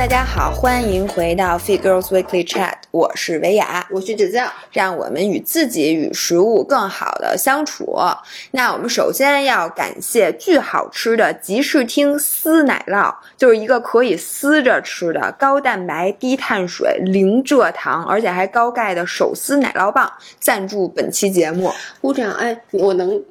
大家好，欢迎回到 Fit Girls Weekly Chat，我是维雅，我是芷教，让我们与自己与食物更好的相处。那我们首先要感谢巨好吃的集市厅丝奶酪，就是一个可以撕着吃的高蛋白、低碳水、零蔗糖，而且还高钙的手撕奶酪棒，赞助本期节目。鼓掌！哎，我能。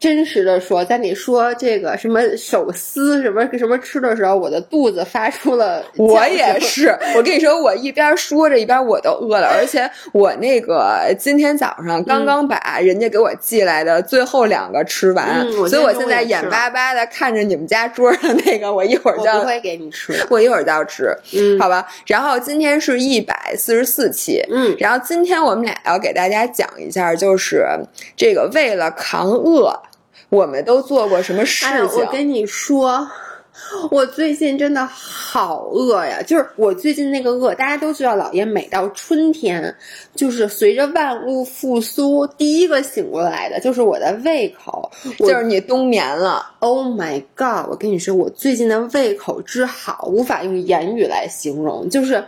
真实的说，在你说这个什么手撕什么什么吃的时候，我的肚子发出了。我也是，我跟你说，我一边说着一边我都饿了，而且我那个今天早上刚刚把人家给我寄来的最后两个吃完，所以我现在眼巴巴的看着你们家桌上那个，我一会儿就要不会给你吃，我一会儿就要吃，嗯，好吧。然后今天是一百四十四期，嗯，然后今天我们俩要给大家讲一下，就是这个为了扛饿。我们都做过什么事情？我跟你说，我最近真的好饿呀！就是我最近那个饿，大家都知道，姥爷每到春天，就是随着万物复苏，第一个醒过来的就是我的胃口，就是你冬眠了。Oh my god！我跟你说，我最近的胃口之好，无法用言语来形容，就是。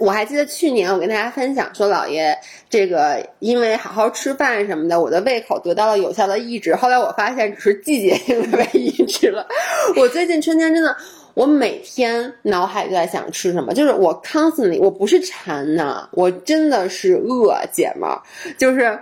我还记得去年我跟大家分享说，姥爷这个因为好好吃饭什么的，我的胃口得到了有效的抑制。后来我发现只是季节性的被抑制了。我最近春天真的，我每天脑海都在想吃什么，就是我 constantly，我不是馋呐，我真的是饿，姐们儿，就是。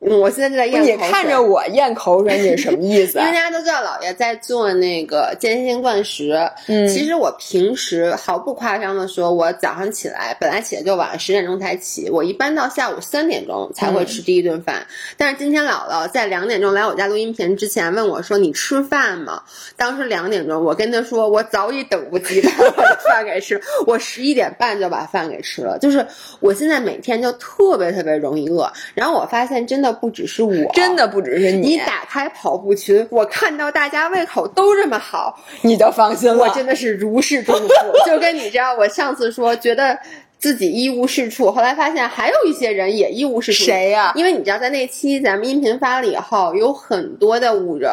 我现在就在咽口水。你看着我咽口水，你是什么意思？啊因为大家都知道姥爷在做那个间歇性断食。嗯，其实我平时毫不夸张的说，我早上起来本来起来就晚，十点钟才起，我一般到下午三点钟才会吃第一顿饭。但是今天姥姥在两点钟来我家录音频之前问我说：“你吃饭吗？”当时两点钟，我跟他说：“我早已等不及把我的饭给吃。”我十一点半就把饭给吃了。就是我现在每天就特别特别容易饿，然后我发现真的。不只是我，真的不只是你。你打开跑步群，我看到大家胃口都这么好，你就放心了。我真的是如释重负，就跟你这样。我上次说觉得自己一无是处，后来发现还有一些人也一无是处。谁呀？因为你知道，在那期咱们音频发了以后，有很多的五人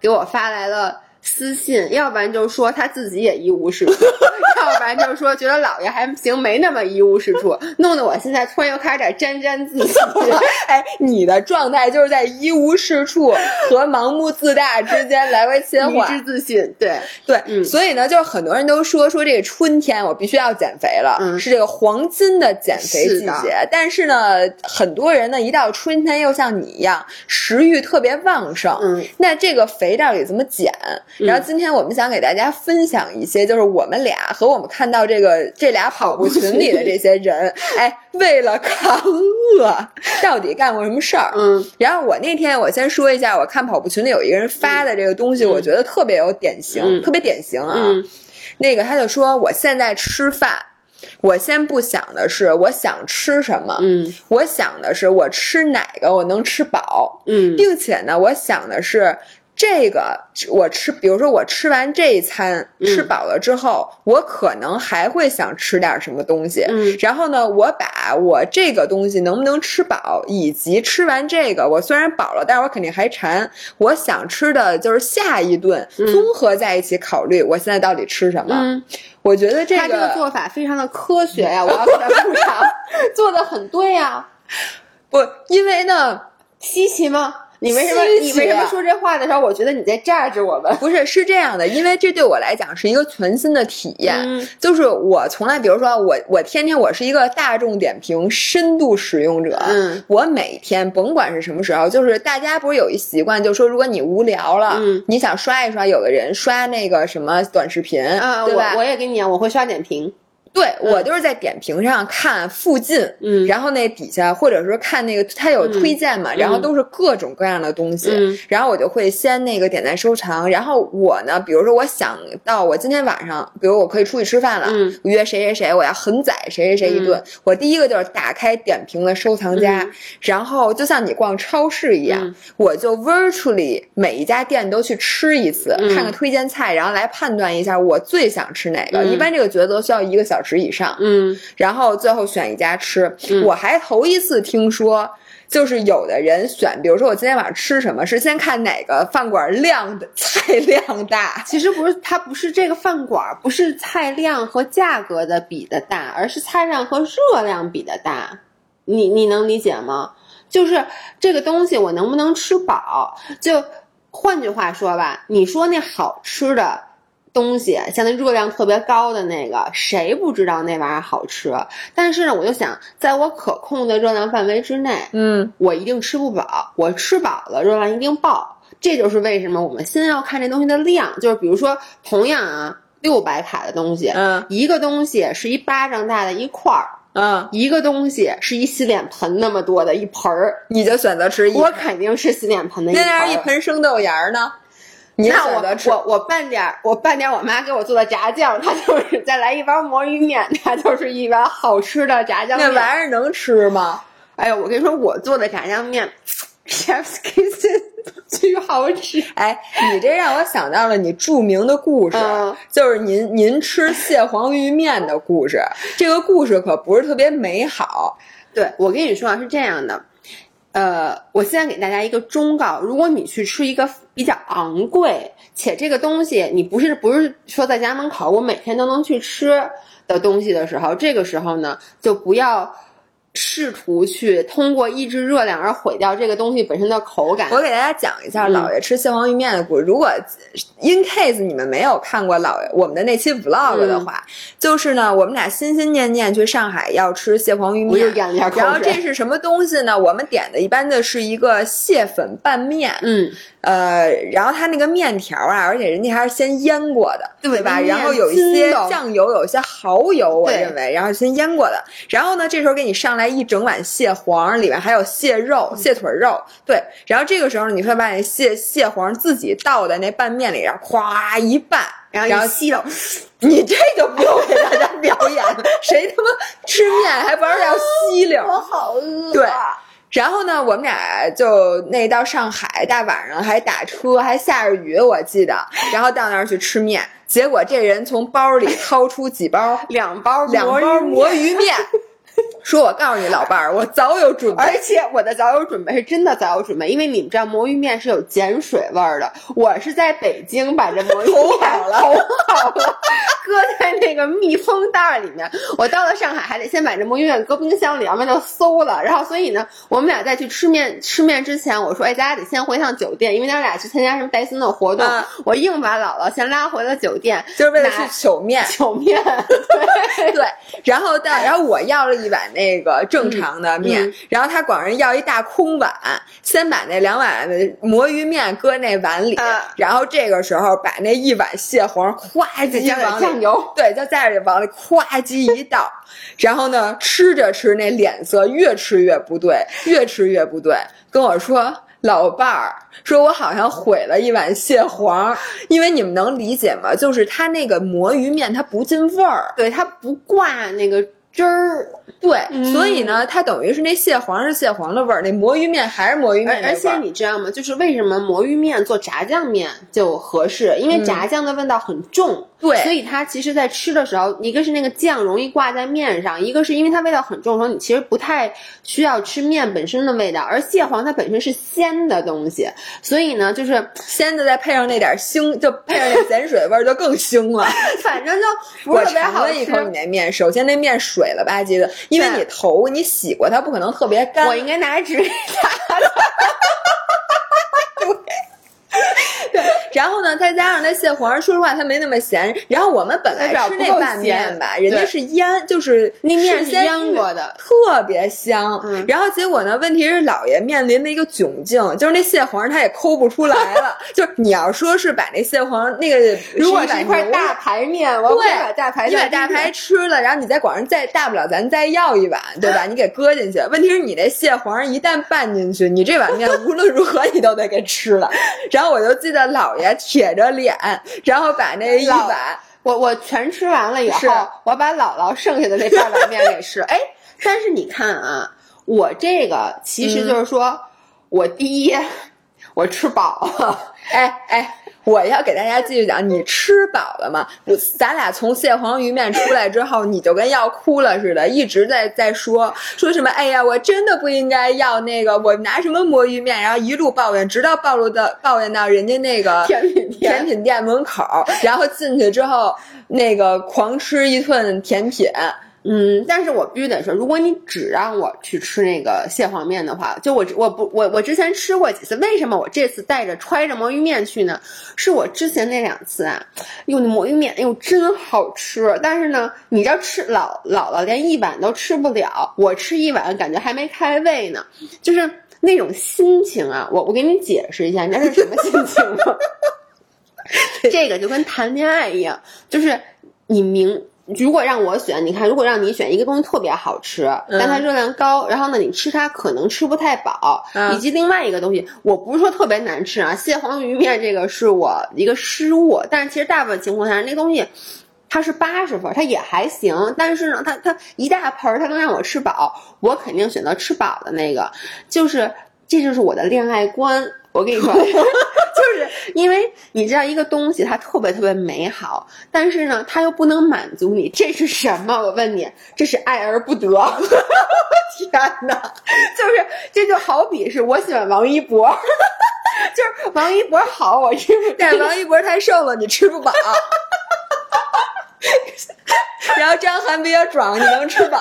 给我发来了。私信，要不然就说他自己也一无是处，要不然就是说觉得姥爷还行，没那么一无是处，弄得我现在突然又开始点沾沾自喜。哎，你的状态就是在一无是处和盲目自大之间来回切换，迷之自信。对对，所以呢，就是很多人都说说这个春天我必须要减肥了，是这个黄金的减肥季节。但是呢，很多人呢一到春天又像你一样食欲特别旺盛，嗯，那这个肥到底怎么减？然后今天我们想给大家分享一些，就是我们俩和我们看到这个这俩跑步群里的这些人，哎，为了抗饿，到底干过什么事儿？嗯。然后我那天我先说一下，我看跑步群里有一个人发的这个东西，我觉得特别有典型，特别典型啊。那个他就说，我现在吃饭，我先不想的是我想吃什么，嗯，我想的是我吃哪个我能吃饱，嗯，并且呢，我想的是。这个我吃，比如说我吃完这一餐吃饱了之后，我可能还会想吃点什么东西。嗯，然后呢，我把我这个东西能不能吃饱，以及吃完这个我虽然饱了，但是我肯定还馋，我想吃的就是下一顿，综合在一起考虑，我现在到底吃什么？嗯，我觉得这个他这个做法非常的科学呀，我要给他鼓掌，做的很对呀。不，因为呢，稀奇吗？你为什么你为什么说这话的时候，我觉得你在榨着我们？不是，是这样的，因为这对我来讲是一个全新的体验。就是我从来，比如说我我天天我是一个大众点评深度使用者。嗯，我每天甭管是什么时候，就是大家不是有一习惯，就说如果你无聊了，嗯，你想刷一刷，有的人刷那个什么短视频，啊，对吧？我也跟你讲，我会刷点评。对我就是在点评上看附近，嗯，然后那底下或者说看那个它有推荐嘛，然后都是各种各样的东西，然后我就会先那个点赞收藏。然后我呢，比如说我想到我今天晚上，比如我可以出去吃饭了，嗯，约谁谁谁，我要狠宰谁谁谁一顿，我第一个就是打开点评的收藏夹，然后就像你逛超市一样，我就 virtually 每一家店都去吃一次，看看推荐菜，然后来判断一下我最想吃哪个。一般这个抉择需要一个小时。十以上，嗯，然后最后选一家吃。我还头一次听说就是有的人选，比如说我今天晚上吃什么，是先看哪个饭馆量的 菜量大。其实不是，它不是这个饭馆，不是菜量和价格的比的大，而是菜量和热量比的大。你你能理解吗？就是这个东西我能不能吃饱？就换句话说吧，你说那好吃的。东西像那热量特别高的那个，谁不知道那玩意儿好吃？但是呢，我就想，在我可控的热量范围之内，嗯，我一定吃不饱。我吃饱了，热量一定爆。这就是为什么我们先要看这东西的量。就是比如说，同样啊，六百卡的东西，嗯，一个东西是一巴掌大的一块儿，嗯，一个东西是一洗脸盆那么多的一盆儿，你就选择吃一。我肯定是洗脸盆的一盆。那要是一盆生豆芽儿呢？那我我我拌点我拌点我妈给我做的炸酱，它就是再来一包魔芋面，它就是一碗好吃的炸酱面。那玩意儿能吃吗？哎呦，我跟你说，我做的炸酱面，Chef's Kitchen 巨好吃。哎，你这让我想到了你著名的故事，就是您您吃蟹黄鱼面的故事。这个故事可不是特别美好。对，我跟你说啊，是这样的。呃，我现在给大家一个忠告：如果你去吃一个比较昂贵且这个东西你不是不是说在家门口我每天都能去吃的东西的时候，这个时候呢，就不要。试图去通过抑制热量而毁掉这个东西本身的口感。我给大家讲一下姥爷吃蟹黄鱼面的故事。如果 in case 你们没有看过姥爷我们的那期 vlog 的话，就是呢，我们俩心心念念去上海要吃蟹黄鱼面，然后这是什么东西呢？我们点的一般的是一个蟹粉拌面，嗯。呃，然后它那个面条啊，而且人家还是先腌过的，对吧？然后有一些酱油，有一些蚝油，我认为，然后先腌过的。然后呢，这时候给你上来一整碗蟹黄，里面还有蟹肉、蟹腿肉，对。然后这个时候，你会把那蟹蟹黄自己倒在那拌面里，然后咵一拌，然后吸溜。你这就不用给大家表演了，谁他妈吃面还不知道要吸溜？我好饿。对。然后呢，我们俩就那到上海，大晚上还打车，还下着雨，我记得。然后到那儿去吃面，结果这人从包里掏出几包，两包两包魔芋面。说，我告诉你，老伴儿，我早有准备，而且我的早有准备是真的早有准备，因为你们知道魔芋面是有碱水味儿的，我是在北京把这魔芋 面投好了，投好了，搁在那个密封袋里面。我到了上海还得先把这魔芋面搁冰箱里，要不然就馊了。然后，所以呢，我们俩在去吃面吃面之前，我说，哎，咱俩得先回趟酒店，因为咱俩去参加什么戴森的活动。我硬把姥姥先拉回了酒店，就是为了去求面，求面。对对，然后到，然后我要了一碗那个正常的面，然后他管人要一大空碗，先把那两碗魔芋面搁那碗里，然后这个时候把那一碗蟹黄咵叽往酱油，对，就在这往里咵叽一倒，然后呢吃着吃那脸色越吃越不对，越吃越不对，跟我说。老伴儿说：“我好像毁了一碗蟹黄，因为你们能理解吗？就是它那个魔芋面，它不进味儿，对，它不挂那个汁儿。”对，所以呢，它等于是那蟹黄是蟹黄的味儿，那魔芋面还是魔芋面而且你知道吗？就是为什么魔芋面做炸酱面就合适？因为炸酱的味道很重，对，所以它其实在吃的时候，一个是那个酱容易挂在面上，一个是因为它味道很重的时候，你其实不太需要吃面本身的味道。而蟹黄它本身是鲜的东西，所以呢，就是鲜的再配上那点腥，就配上那碱水味儿就更腥了。反正就不是特别好吃。一口你那面，首先那面水了吧唧的。因为你头你洗过，它不可能特别干。我应该拿纸擦的。对，然后呢，再加上那蟹黄，说实话它没那么咸。然后我们本来吃那拌面吧，人家是腌，就是那面是腌过的，特别香。然后结果呢，问题是老爷面临的一个窘境，就是那蟹黄他也抠不出来了。就是你要说是把那蟹黄那个，如果是一块大排面，我对把大排你把大排吃了，然后你在广上再大不了咱再要一碗，对吧？你给搁进去。问题是你那蟹黄一旦拌进去，你这碗面无论如何你都得给吃了。然后我就记得姥爷铁着脸，然后把那一碗，我我全吃完了以后，我把姥姥剩下的那半碗面给吃。哎，但是你看啊，我这个其实就是说，我第一，我吃饱了。哎哎，我要给大家继续讲，你吃饱了吗？我咱俩从蟹黄鱼面出来之后，你就跟要哭了似的，一直在在说说什么？哎呀，我真的不应该要那个，我拿什么魔芋面？然后一路抱怨，直到暴露到抱怨到人家那个甜品店甜品店门口，然后进去之后，那个狂吃一顿甜品。嗯，但是我必须得说，如果你只让我去吃那个蟹黄面的话，就我我不我我之前吃过几次，为什么我这次带着揣着魔芋面去呢？是我之前那两次啊，用的魔芋面，哎呦真好吃，但是呢，你这吃老姥姥连一碗都吃不了，我吃一碗感觉还没开胃呢，就是那种心情啊，我我给你解释一下，你知道是什么心情吗？这个就跟谈恋爱一样，就是你明。如果让我选，你看，如果让你选一个东西特别好吃，但它热量高，然后呢，你吃它可能吃不太饱，以及另外一个东西，我不是说特别难吃啊，蟹黄鱼面这个是我一个失误，但是其实大部分情况下，那东西它是八十分，它也还行，但是呢，它它一大盆儿，它能让我吃饱，我肯定选择吃饱的那个，就是这就是我的恋爱观。我跟你说，就是因为你知道一个东西它特别特别美好，但是呢，它又不能满足你，这是什么？我问你，这是爱而不得。天哪，就是这就好比是我喜欢王一博，就是王一博好，我吃，但王一博太瘦了，你吃不饱。然后张涵比较壮，你能吃饱。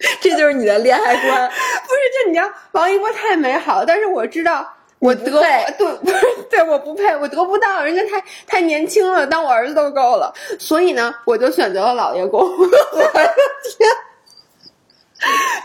这就是你的恋爱观，不是？就你知道，王一博太美好，但是我知道我得对，不是对，我不配，我得不到，人家太太年轻了，当我儿子都够了，所以呢，我就选择了老爷公。我的天，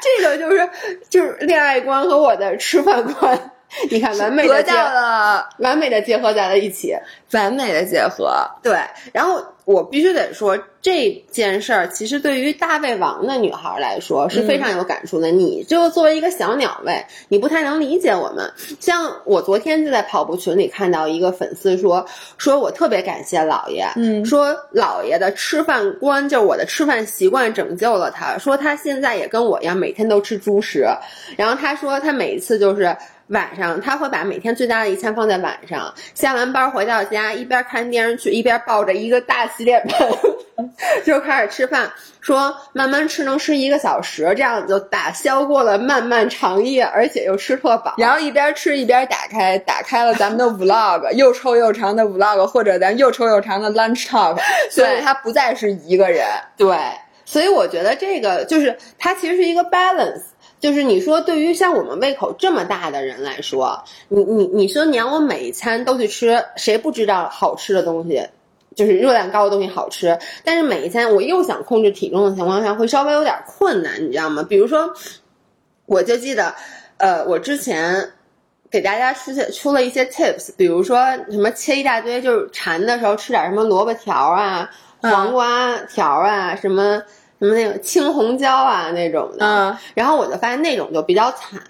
这个就是就是恋爱观和我的吃饭观。你看，完美的结了，完美的结合在了一起，完美的结合。对，然后我必须得说，这件事儿其实对于大胃王的女孩来说是非常有感触的。你就作为一个小鸟胃，你不太能理解我们。像我昨天就在跑步群里看到一个粉丝说，说我特别感谢姥爷，嗯，说姥爷的吃饭观，就是我的吃饭习惯拯救了他。说他现在也跟我一样，每天都吃猪食。然后他说他每一次就是。晚上他会把每天最大的一餐放在晚上，下完班回到家，一边看电视剧，一边抱着一个大洗脸盆，就开始吃饭。说慢慢吃，能吃一个小时，这样子就打消过了漫漫长夜，而且又吃特饱。然后一边吃一边打开，打开了咱们的 vlog，又臭又长的 vlog，或者咱又臭又长的 lunch talk。所以他不再是一个人。对，所以我觉得这个就是它其实是一个 balance。就是你说，对于像我们胃口这么大的人来说，你你你说你让我每一餐都去吃，谁不知道好吃的东西，就是热量高的东西好吃？但是每一餐我又想控制体重的情况下，会稍微有点困难，你知道吗？比如说，我就记得，呃，我之前给大家出现出了一些 tips，比如说什么切一大堆，就是馋的时候吃点什么萝卜条啊、黄瓜条啊，什么。什么那个青红椒啊那种的，嗯，然后我就发现那种就比较惨，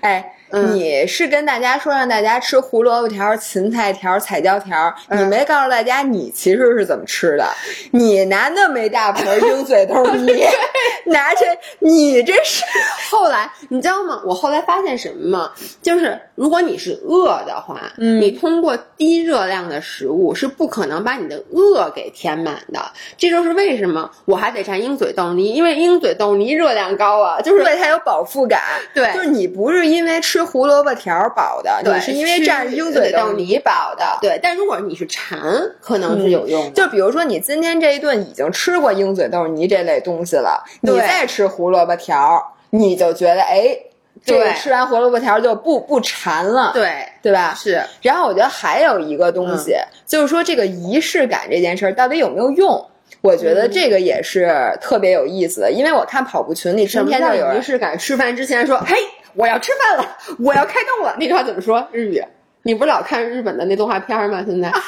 哎。你是跟大家说让大家吃胡萝卜条、芹菜条、彩椒条，你没告诉大家你其实是怎么吃的。你拿那么一大盆鹰嘴豆泥，拿着你这是。后来你知道吗？我后来发现什么吗？就是如果你是饿的话，你通过低热量的食物是不可能把你的饿给填满的。这就是为什么我还得蘸鹰嘴豆泥，因为鹰嘴豆泥热量高啊，就是为它有饱腹感。对，就是你不是因为吃。吃胡萝卜条饱的，对，是因为蘸鹰嘴豆泥饱的，对。但如果你是馋，可能是有用的。就比如说，你今天这一顿已经吃过鹰嘴豆泥这类东西了，你再吃胡萝卜条，你就觉得哎，这个吃完胡萝卜条就不不馋了，对对吧？是。然后我觉得还有一个东西，就是说这个仪式感这件事儿到底有没有用？我觉得这个也是特别有意思的，因为我看跑步群里天天就有仪式感，吃饭之前说嘿。我要吃饭了，我要开动了。那句话怎么说？日语？你不是老看日本的那动画片吗？现在啊，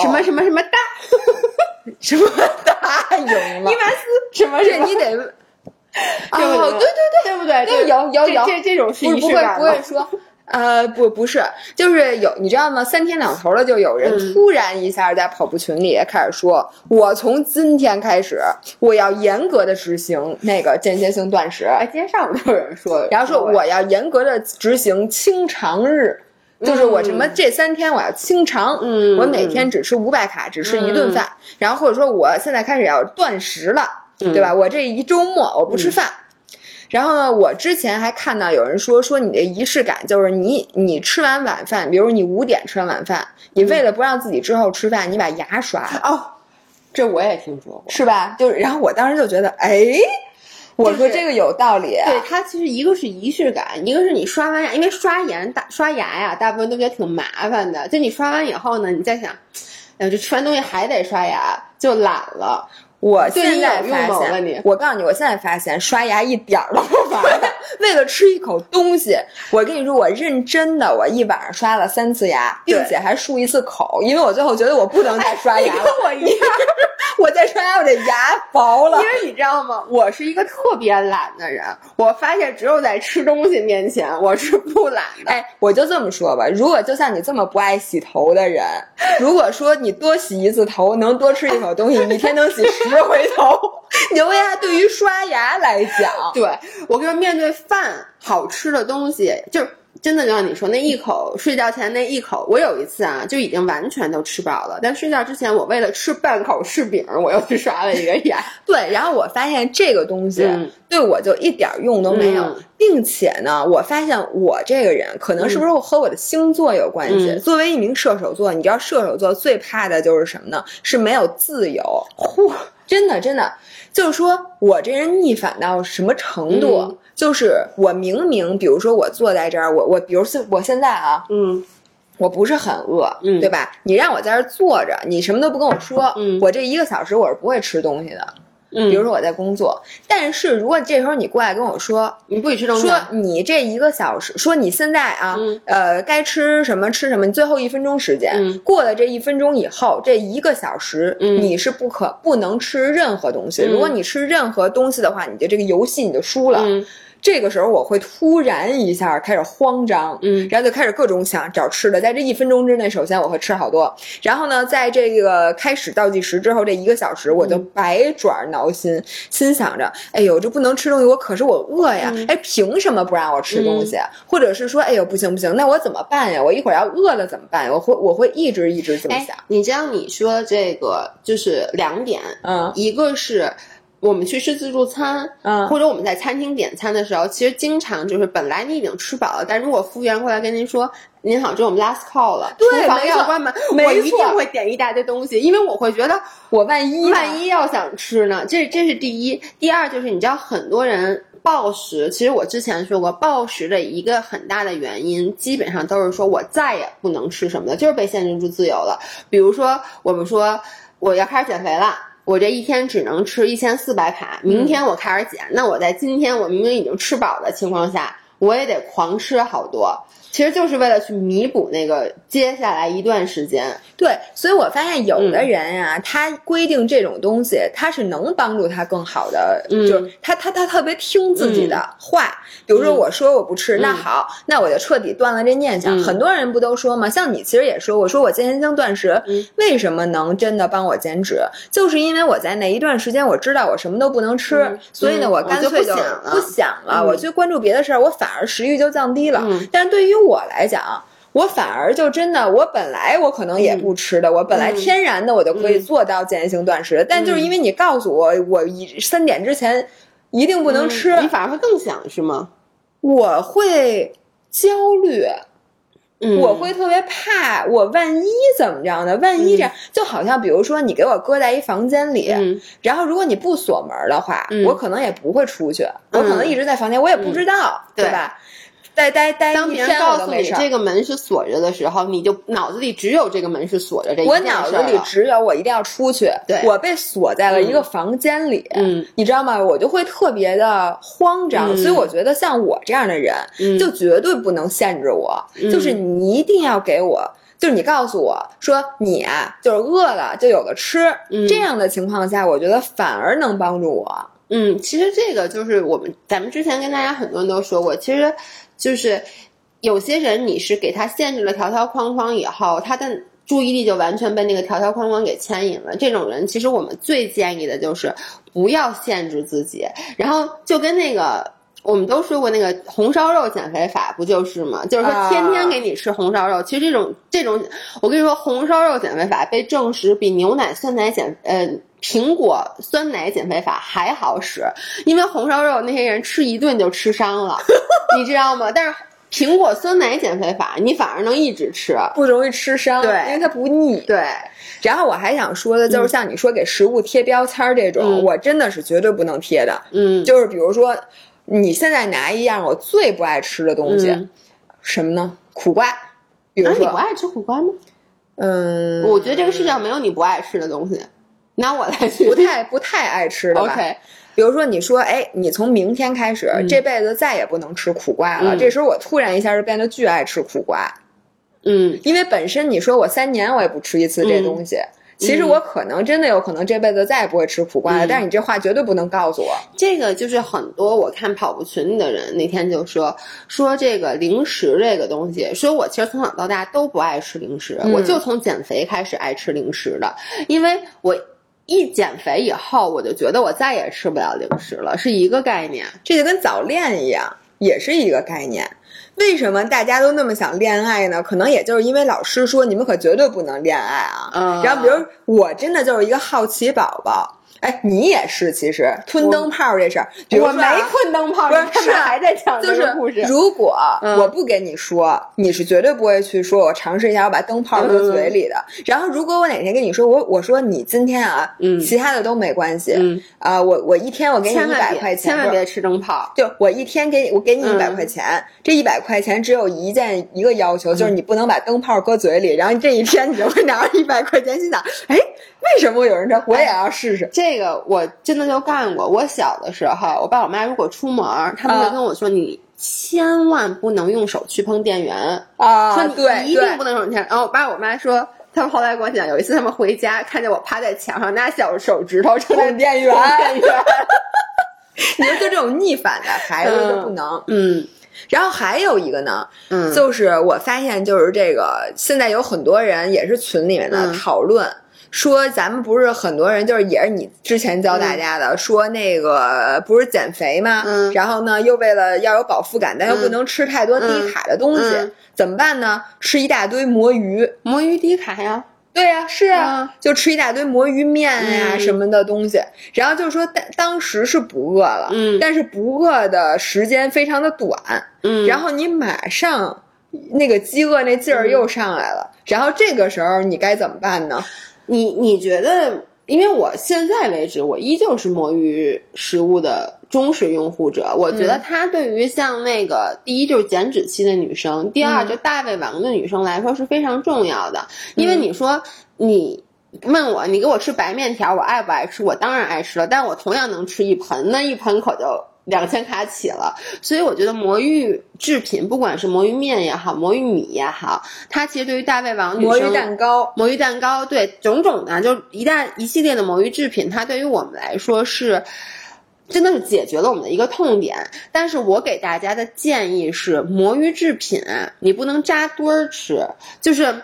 什么什么什么大，什么大赢了？伊万斯什么？这你得哦，对对对，对不对？对，有有有这这种是仪式感不会说。呃，不，不是，就是有，你知道吗？三天两头的就有人突然一下在跑步群里开始说：“我从今天开始，我要严格的执行那个间歇性断食。”哎，今天上午就有人说，然后说我要严格的执行清肠日。就是我什么这三天我要清肠，嗯我每天只吃五百卡，只吃一顿饭，然后或者说我现在开始要断食了，对吧？我这一周末我不吃饭。然后呢，我之前还看到有人说，说你的仪式感就是你你吃完晚饭，比如你五点吃完晚饭，你为了不让自己之后吃饭，你把牙刷了，哦，这我也听说过。是吧？就是，然后我当时就觉得，哎，我说这个有道理，对它其实一个是仪式感，一个是你刷完牙，因为刷牙大刷牙呀，大部分都觉得挺麻烦的。就你刷完以后呢，你再想，哎，这吃完东西还得刷牙，就懒了。我现在发现，我告诉你，我现在发现刷牙一点儿都不麻烦。为了吃一口东西，我跟你说，我认真的，我一晚上刷了三次牙，并且还漱一次口，因为我最后觉得我不能再刷牙了。跟我一样，我再刷牙，我这牙薄了因。为你知道吗？我是一个特别懒的人，我发现只有在吃东西面前，我是不懒的。哎，我就这么说吧，如果就像你这么不爱洗头的人，如果说你多洗一次头，能多吃一口东西，你一天能洗十回头，牛呀！对于刷牙来讲，对我跟你说，面对饭好吃的东西，就是真的就像你说那一口，睡觉前那一口，我有一次啊，就已经完全都吃饱了，但睡觉之前，我为了吃半口柿饼，我又去刷了一个牙。对，然后我发现这个东西嗯对我就一点用都没有，嗯并且呢，我发现我这个人可能是不是和我的星座有关系？嗯作为一名射手座，你知道射手座最怕的就是什么呢？是没有自由。嚯，真的真的，就是说我这人逆反到什么程度？嗯就是我明明，比如说我坐在这儿，我我比如现我现在啊，嗯我不是很饿，嗯对吧？你让我在这儿坐着，你什么都不跟我说，嗯我这一个小时我是不会吃东西的。嗯，比如说我在工作，但是如果这时候你过来跟我说，你不许吃东西说你这一个小时，说你现在啊，嗯呃，该吃什么吃什么，你最后一分钟时间、嗯过了这一分钟以后，这一个小时、嗯你是不可不能吃任何东西。嗯如果你吃任何东西的话，你的这个游戏你就输了。嗯这个时候我会突然一下开始慌张，嗯然后就开始各种想找吃的。在这一分钟之内，首先我会吃好多，然后呢，在这个开始倒计时之后，这一个小时我就嗯百爪挠心，心想着，哎呦，这不能吃东西，我可是我饿呀，嗯哎，凭什么不让我吃东西？或者是说，哎呦，不行不行，那我怎么办呀？我一会儿要饿了怎么办呀？我会我会一直一直这么哎想，，你知道你说这个就是两点，嗯一个是。我们去吃自助餐，嗯或者我们在餐厅点餐的时候，其实经常就是本来你已经吃饱了，但如果服务员过来跟您说：“您好，这是我们 last call 了，对厨房要关门。”我一定会点一大堆东西，因为我会觉得我万一万一要想吃呢，这这是第一。第二就是你知道很多人暴食，其实我之前说过，暴食的一个很大的原因，基本上都是说我再也不能吃什么了，就是被限制住自由了。比如说我们说我要开始减肥了。我这一天只能吃一千四百卡，明天我开始减，那我在今天我明明已经吃饱的情况下，我也得狂吃好多，其实就是为了去弥补那个接下来一段时间。对，所以我发现有嗯的人呀、他规定这种东西，他是能帮助他更好的，嗯就是他他他特别听自己的话。比如说我说我不吃，那嗯。好，那我就彻底断了这念想。嗯。很多人不都说吗？像你其实也说，我说我间歇性断食，嗯。为什么能真的帮我减脂？就是因为我在那一段时间我知道我什么都不能吃，嗯所以呢，嗯我干脆就不想了。我去关注别的事儿，我反而食欲就降低了。嗯。但是对于我来讲，我反而就真的，我本来我可能也不吃的，我本来嗯。天然的我就可以做到间歇性断食，但就是因为你告诉我，我一三点之前一定不能吃，你反而会更想是吗？我会焦虑。嗯我会特别怕，我万一怎么着呢？万一这样，就好像比如说你给我搁在一房间里，嗯然后如果你不锁门的话，嗯我可能也不会出去，我可能一直在房间，我也不知道，对吧？待待待当一天别人告诉我都没事儿。你这个门是锁着的时候，你就脑子里只有这个门是锁着这我脑子里只有我一定要出去，对我被锁在了一个房间里，嗯你知道吗？我就会特别的慌张，嗯所以我觉得像我这样的人，嗯就绝对不能限制我，就是你一定要给我。就是你告诉我说你啊，就是饿了就有的吃，嗯这样的情况下，我觉得反而能帮助我。嗯，其实这个就是我们咱们之前跟大家很多人都说过，其实就是有些人你是给他限制了条条框框以后，他的注意力就完全被那个条条框框给牵引了。这种人，其实我们最建议的就是不要限制自己，然后就跟那个。我们都说过那个红烧肉减肥法，不就是吗？就是说天天给你吃红烧肉。其实这种这种，我跟你说，红烧肉减肥法被证实比牛奶酸奶减呃苹果酸奶减肥法还好使，因为红烧肉那些人吃一顿就吃伤了，你知道吗？但是苹果酸奶减肥法，你反而能一直吃，不容易吃伤，对，因为它不腻。对。然后我还想说的，就是像你说给食物贴标签儿这种，我真的是绝对不能贴的。嗯，就是比如说。你现在拿一样我最不爱吃的东西，什么呢？苦瓜。比如说，你不爱吃苦瓜吗？嗯，我觉得这个世界上没有你不爱吃的东西。拿我来举，不太不太爱吃的吧。OK，比如说你说，哎，你从明天开始这辈子再也不能吃苦瓜了。这时候我突然一下就变得巨爱吃苦瓜。嗯，因为本身你说我三年我也不吃一次这东西。其实我可能真的有可能这辈子再也不会吃苦瓜了，但是你这话绝对不能告诉我。这个就是很多我看跑步群里的人那天就说说这个零食这个东西，说我其实从小到大都不爱吃零食，我就从减肥开始爱吃零食的，因为我一减肥以后，我就觉得我再也吃不了零食了，是一个概念。这就跟早恋一样，也是一个概念。为什么大家都那么想恋爱呢？可能也就是因为老师说你们可绝对不能恋爱啊。嗯，然后比如我真的就是一个好奇宝宝。哎，你也是，其实吞灯泡这事儿，我没吞灯泡，不是是还在讲这个故事。如果我不跟你说，你是绝对不会去说，我尝试一下，我把灯泡搁嘴里的。然后，如果我哪天跟你说，我我说你今天啊，嗯，其他的都没关系，嗯啊，我我一天我给你一百块钱，千万别吃灯泡。就我一天给你，我给你一百块钱，这一百块钱只有一件一个要求，就是你不能把灯泡搁嘴里。然后这一天你就会拿着一百块钱，心想，哎，为什么有人说我也要试试？这个我。真的就干过。我小的时候，我爸我妈如果出门，他们会跟我说：“你千万不能用手去碰电源啊！”说你一定不能用电。然后我爸我妈说，他们后来跟我讲，有一次他们回家，看见我趴在墙上拿小手指头碰电源。电源，你说就这种逆反的孩子就不能。嗯。然后还有一个呢，嗯，就是我发现，就是这个现在有很多人也是群里面的讨论。说咱们不是很多人，就是也是你之前教大家的，说那个不是减肥吗？嗯，然后呢，又为了要有饱腹感，但又不能吃太多低卡的东西，怎么办呢？吃一大堆魔芋，魔芋低卡呀？对呀，是啊，就吃一大堆魔芋面呀什么的东西。然后就是说当当时是不饿了，嗯，但是不饿的时间非常的短，嗯，然后你马上那个饥饿那劲儿又上来了，然后这个时候你该怎么办呢？你你觉得？因为我现在为止，我依旧是魔芋食物的忠实拥护者。我觉得它对于像那个第一就是减脂期的女生，第二就大胃王的女生来说是非常重要的。因为你说你问我，你给我吃白面条，我爱不爱吃？我当然爱吃了，但我同样能吃一盆，那一盆可就。两千卡起了，所以我觉得魔芋制品，不管是魔芋面也好，魔芋米也好，它其实对于大胃王女生，魔芋蛋糕，魔芋蛋糕，对种种的，就一旦一系列的魔芋制品，它对于我们来说是真的是解决了我们的一个痛点。但是我给大家的建议是，魔芋制品你不能扎堆儿吃，就是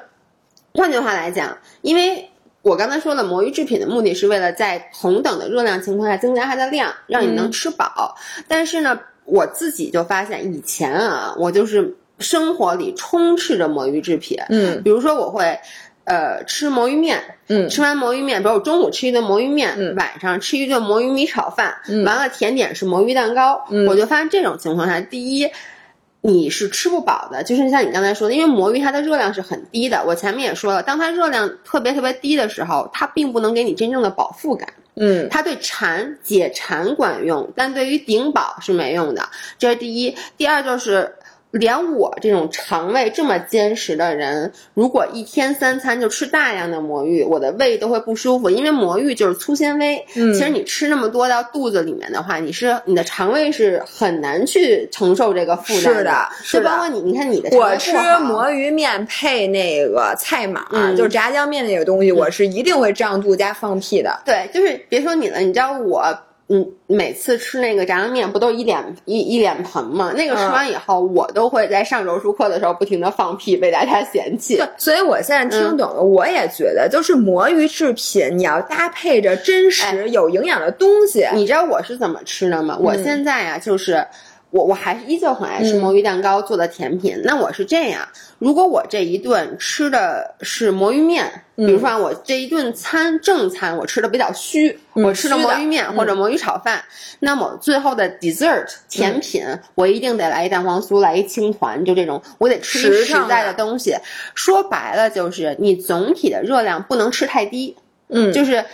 换句话来讲，因为。我刚才说了，魔芋制品的目的是为了在同等的热量情况下增加它的量，让你能吃饱。但是呢，我自己就发现以前啊，我就是生活里充斥着魔芋制品。嗯，比如说我会，呃，吃魔芋面。嗯，吃完魔芋面，比如我中午吃一顿魔芋面，嗯，晚上吃一顿魔芋米炒饭，嗯，完了甜点是魔芋蛋糕。嗯，我就发现这种情况下，第一。你是吃不饱的，就是像你刚才说的，因为魔芋它的热量是很低的。我前面也说了，当它热量特别特别低的时候，它并不能给你真正的饱腹感。嗯，它对馋解馋管用，但对于顶饱是没用的。这是第一，第二就是。连我这种肠胃这么坚实的人，如果一天三餐就吃大量的魔芋，我的胃都会不舒服，因为魔芋就是粗纤维。嗯，其实你吃那么多到肚子里面的话，你是你的肠胃是很难去承受这个负担的。是的，就包括你，你看你的。我吃魔芋面配那个菜码，就是炸酱面那个东西，我是一定会胀肚加放屁的。对，就是别说你了，你知道我。嗯，每次吃那个炸酱面不都一脸一一脸盆吗？那个吃完以后，我都会在上柔术课的时候不停的放屁，被大家嫌弃。对，所以我现在听懂了，我也觉得，就是魔芋制品，你要搭配着真实有营养的东西。你知道我是怎么吃的吗？我现在啊，就是我我还是依旧很爱吃魔芋蛋糕做的甜品。那我是这样，如果我这一顿吃的是魔芋面，比如说我这一顿餐正餐我吃的比较虚，我吃的魔芋面或者魔芋炒饭，那么最后的 dessert 甜品我一定得来一蛋黄酥，来一青团，就这种我得吃实在的东西。说白了就是你总体的热量不能吃太低，嗯，就是。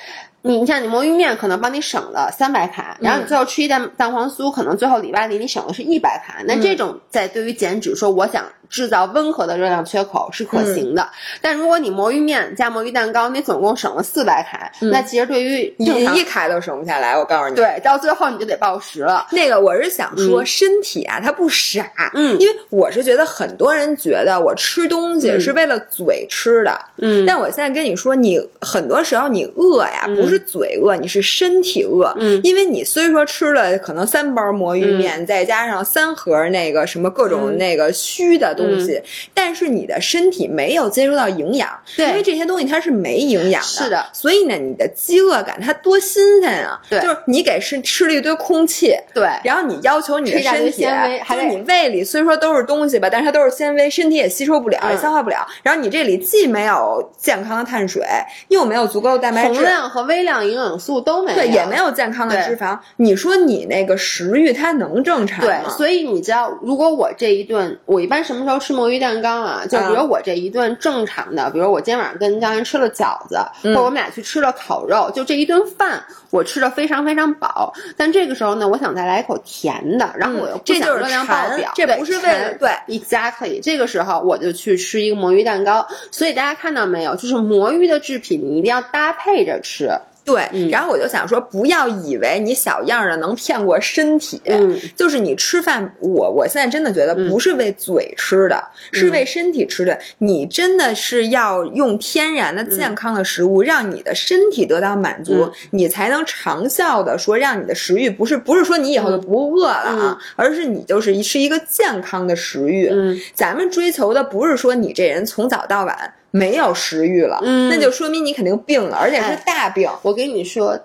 你你像你魔芋面可能帮你省了三百卡，然后你最后吃一蛋蛋黄酥，可能最后里外里你省的是一百卡。那这种在对于减脂说，我想。制造温和的热量缺口是可行的，但如果你魔芋面加魔芋蛋糕，你总共省了四百卡，那其实对于你一卡都省不下来。我告诉你，对，到最后你就得暴食了。那个我是想说，身体啊，它不傻，嗯，因为我是觉得很多人觉得我吃东西是为了嘴吃的，嗯，但我现在跟你说，你很多时候你饿呀，不是嘴饿，你是身体饿，嗯，因为你虽说吃了可能三包魔芋面，再加上三盒那个什么各种那个虚的。东西，但是你的身体没有接触到营养，对，因为这些东西它是没营养的，是的，所以呢，你的饥饿感它多新鲜啊！对，就是你给是吃了一堆空气，对，然后你要求你的身体，还有你胃里虽说都是东西吧，但是它都是纤维，身体也吸收不了，也消化不了。然后你这里既没有健康的碳水，又没有足够的蛋白质，宏量和微量营养素都没有，对，也没有健康的脂肪。你说你那个食欲它能正常吗？对，所以你知道，如果我这一顿，我一般什么时候吃魔芋蛋糕？啊，就比如我这一顿正常的，比如我今天晚上跟家人吃了饺子，或者我们俩去吃了烤肉，就这一顿饭我吃的非常非常饱。但这个时候呢，我想再来一口甜的，然后我又不想热量爆表，这不是为了对，exactly。这个时候我就去吃一个魔芋蛋糕。所以大家看到没有，就是魔芋的制品你一定要搭配着吃。对，然后我就想说，不要以为你小样的能骗过身体，嗯，就是你吃饭，我我现在真的觉得不是为嘴吃的，是为身体吃的。你真的是要用天然的、健康的食物，让你的身体得到满足，你才能长效的说让你的食欲不是不是说你以后就不饿了啊，而是你就是是一个健康的食欲。嗯，咱们追求的不是说你这人从早到晚。没有食欲了，嗯，那就说明你肯定病了，而且是大病。我跟你说，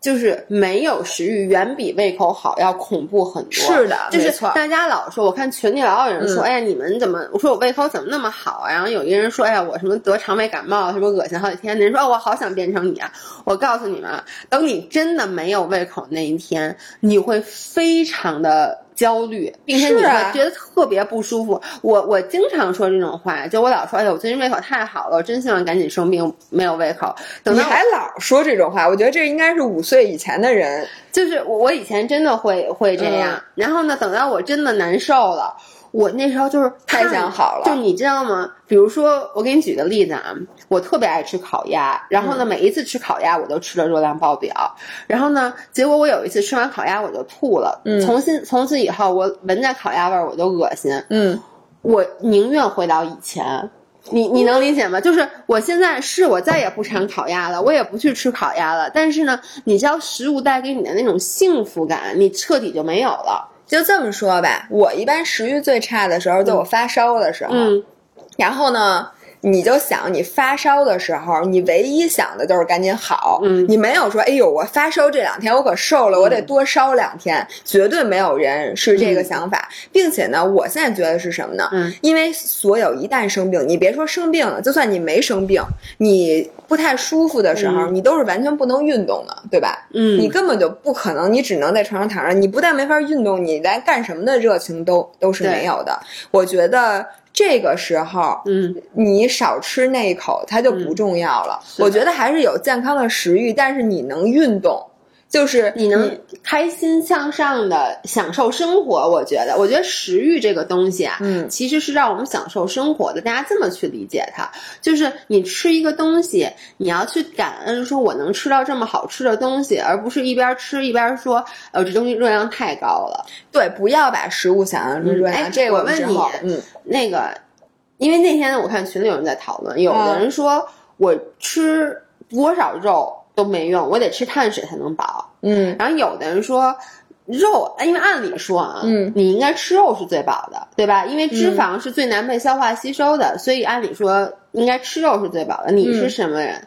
就是没有食欲远比胃口好要恐怖很多。是的，就是大家老说，我看群里老有人说，哎呀，你们怎么？我说我胃口怎么那么好啊？然后有一个人说，哎呀，我什么得肠胃感冒，什么恶心好几天。人说，哦，我好想变成你啊！我告诉你们，等你真的没有胃口那一天，你会非常的。焦虑，并且你会觉得特别不舒服。我我经常说这种话，就我老说，哎呦，我最近胃口太好了，我真希望赶紧生病，没有胃口。等你还老说这种话，我觉得这应该是五岁以前的人，就是我我以前真的会会这样。然后呢，等到我真的难受了。我那时候就是太想好了，就你知道吗？比如说，我给你举个例子啊，我特别爱吃烤鸭，然后呢，每一次吃烤鸭我都吃的热量爆表，然后呢，结果我有一次吃完烤鸭我就吐了，嗯，从新从此以后我闻见烤鸭味儿我就恶心，嗯，我宁愿回到以前，你你能理解吗？就是我现在是我再也不馋烤鸭了，我也不去吃烤鸭了，但是呢，你知道食物带给你的那种幸福感，你彻底就没有了。就这么说吧，我一般食欲最差的时候，就我发烧的时候。嗯，然后呢？你就想，你发烧的时候，你唯一想的就是赶紧好。嗯，你没有说，哎呦，我发烧这两天我可瘦了，我得多烧两天。绝对没有人是这个想法，并且呢，我现在觉得是什么呢？嗯，因为所有一旦生病，你别说生病了，就算你没生病，你不太舒服的时候，你都是完全不能运动的，对吧？嗯，你根本就不可能，你只能在床上躺着。你不但没法运动，你连干什么的热情都都是没有的。我觉得。这个时候，嗯，你少吃那一口，它就不重要了。我觉得还是有健康的食欲，但是你能运动。就是你能开心向上的享受生活，我觉得，我觉得食欲这个东西啊，嗯，其实是让我们享受生活的。大家这么去理解它，就是你吃一个东西，你要去感恩，说我能吃到这么好吃的东西，而不是一边吃一边说，呃，这东西热量太高了。对，不要把食物想象成热量。这个我问你，嗯，那个，因为那天我看群里有人在讨论，有的人说我吃多少肉。都没用，我得吃碳水才能饱。嗯，然后有的人说肉，因为按理说啊，嗯，你应该吃肉是最饱的，对吧？因为脂肪是最难被消化吸收的，所以按理说应该吃肉是最饱的。你是什么人？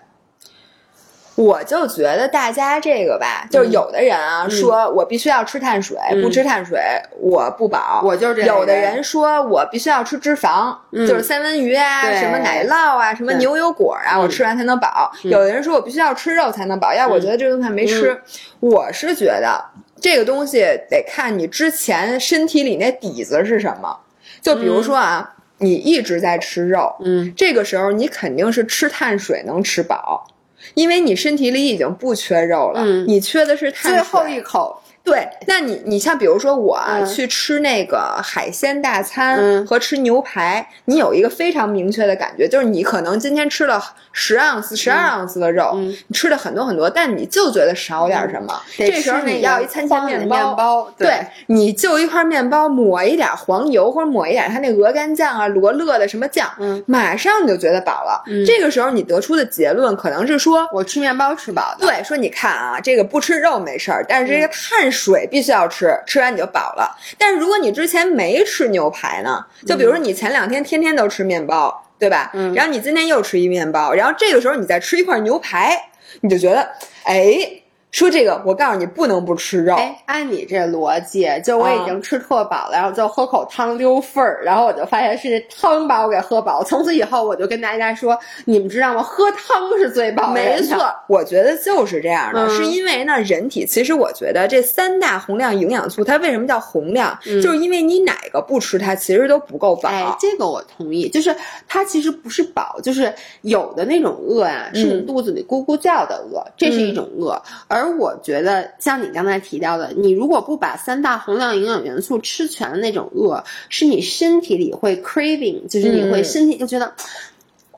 我就觉得大家这个吧，就是有的人啊，说我必须要吃碳水，不吃碳水我不饱。我就是这有的人说我必须要吃脂肪，就是三文鱼啊，什么奶酪啊，什么牛油果啊，我吃完才能饱。有的人说我必须要吃肉才能饱，要我觉得这顿饭没吃。我是觉得这个东西得看你之前身体里那底子是什么。就比如说啊，你一直在吃肉，嗯，这个时候你肯定是吃碳水能吃饱。因为你身体里已经不缺肉了，你缺的是碳水。最后一口。对，那你你像比如说我去吃那个海鲜大餐和吃牛排，你有一个非常明确的感觉，就是你可能今天吃了十盎司、十二盎司的肉，你吃了很多很多，但你就觉得少点什么。这时候你要一餐前面包，对，你就一块面包，抹一点黄油或者抹一点它那鹅肝酱啊、罗勒的什么酱，马上你就觉得饱了。这个时候你得出的结论可能是说，我吃面包吃饱的。对，说你看啊，这个不吃肉没事儿，但是这个碳。水必须要吃，吃完你就饱了。但是如果你之前没吃牛排呢？就比如说你前两天天天都吃面包，对吧？嗯。然后你今天又吃一面包，然后这个时候你再吃一块牛排，你就觉得，哎。说这个，我告诉你不能不吃肉。哎，按你这逻辑，就我已经吃特饱了，然后就喝口汤溜份儿，然后我就发现是这汤把我给喝饱。从此以后，我就跟大家说，你们知道吗？喝汤是最饱的。没错，我觉得就是这样的，是因为呢，人体其实我觉得这三大宏量营养素，它为什么叫宏量？就是因为你哪个不吃它，其实都不够饱。哎，这个我同意，就是它其实不是饱，就是有的那种饿啊，是你肚子里咕咕叫的饿，这是一种饿，而。而我觉得，像你刚才提到的，你如果不把三大宏量营养元素吃全的那种饿，是你身体里会 craving，就是你会身体就觉得，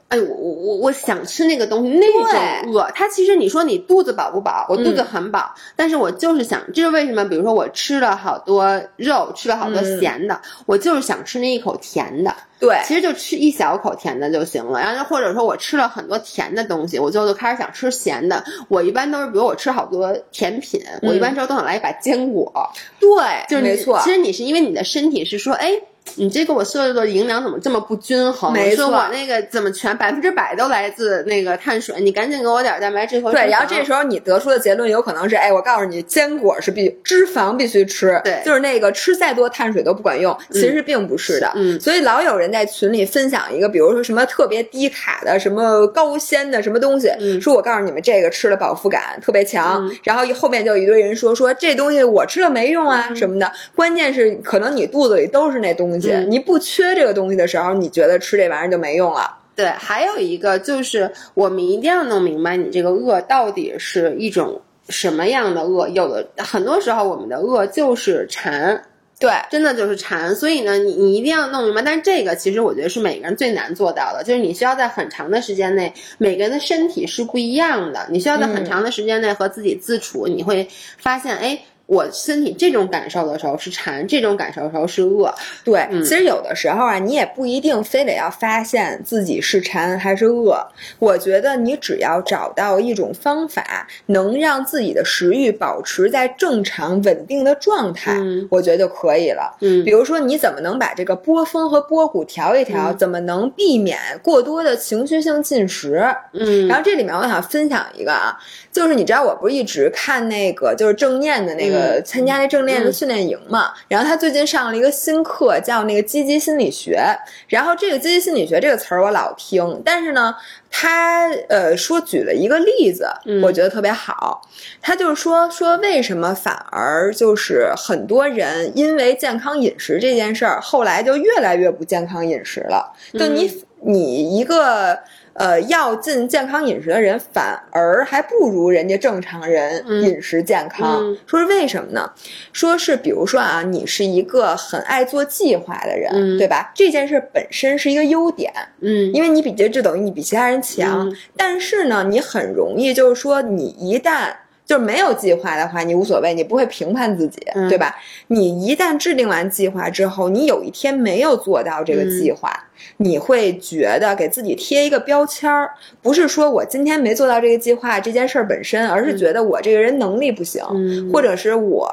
哎，我我我我想吃那个东西，那种饿。它其实你说你肚子饱不饱？我肚子很饱，但是我就是想，这是为什么？比如说我吃了好多肉，吃了好多咸的，我就是想吃那一口甜的。对，其实就吃一小口甜的就行了。然后或者说我吃了很多甜的东西，我最后就开始想吃咸的。我一般都是，比如我吃好多甜品，我一般之后都想来一把坚果。对，就是没错。其实你是因为你的身体是说，哎。你这个我设置的营养怎么这么不均衡？没错，我那个怎么全百分之百都来自那个碳水？你赶紧给我点蛋白质和对。然后这时候你得出的结论有可能是：哎，我告诉你，坚果是必脂肪必须吃。对，就是那个吃再多碳水都不管用，其实并不是的。嗯，所以老有人在群里分享一个，比如说什么特别低卡的、什么高纤的什么东西，说我告诉你们这个吃了饱腹感特别强。然后后面就一堆人说说这东西我吃了没用啊什么的。关键是可能你肚子里都是那东西，你不缺。这个东西的时候，你觉得吃这玩意儿就没用了？对，还有一个就是我们一定要弄明白，你这个饿到底是一种什么样的饿？有的很多时候，我们的饿就是馋，对，真的就是馋。所以呢，你你一定要弄明白。但是这个其实我觉得是每个人最难做到的，就是你需要在很长的时间内，每个人的身体是不一样的，你需要在很长的时间内和自己自处，你会发现，哎。我身体这种感受的时候是馋，这种感受的时候是饿。对，其实有的时候啊，你也不一定非得要发现自己是馋还是饿。我觉得你只要找到一种方法，能让自己的食欲保持在正常稳定的状态，我觉得就可以了。嗯，比如说你怎么能把这个波峰和波谷调一调？怎么能避免过多的情绪性进食？嗯，然后这里面我想分享一个啊，就是你知道我不是一直看那个就是正念的那个。呃，参加那正念的训练营嘛，然后他最近上了一个新课，叫那个积极心理学。然后这个积极心理学这个词儿我老听，但是呢，他呃说举了一个例子，我觉得特别好。他就是说说为什么反而就是很多人因为健康饮食这件事儿，后来就越来越不健康饮食了。就你你一个。呃，要进健康饮食的人，反而还不如人家正常人饮食健康。说是为什么呢？说是比如说啊，你是一个很爱做计划的人，对吧？这件事本身是一个优点，嗯，因为你比这就等于你比其他人强。但是呢，你很容易就是说，你一旦就是没有计划的话，你无所谓，你不会评判自己，对吧？你一旦制定完计划之后，你有一天没有做到这个计划，你会觉得给自己贴一个标签儿，不是说我今天没做到这个计划这件事儿本身，而是觉得我这个人能力不行，或者是我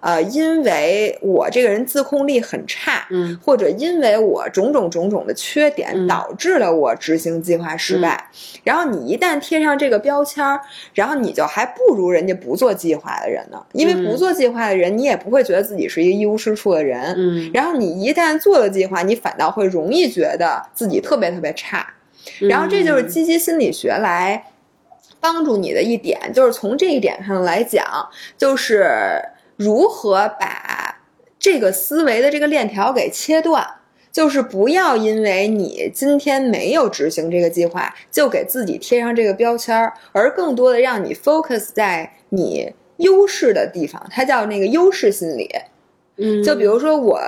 呃，因为我这个人自控力很差，嗯，或者因为我种种种种的缺点导致了我执行计划失败。然后你一旦贴上这个标签儿，然后你就还不如。人家不做计划的人呢，因为不做计划的人，你也不会觉得自己是一个一无是处的人。嗯，然后你一旦做了计划，你反倒会容易觉得自己特别特别差。然后这就是积极心理学来帮助你的一点，就是从这一点上来讲，就是如何把这个思维的这个链条给切断。就是不要因为你今天没有执行这个计划，就给自己贴上这个标签儿，而更多的让你 focus 在你优势的地方，它叫那个优势心理。嗯，就比如说我。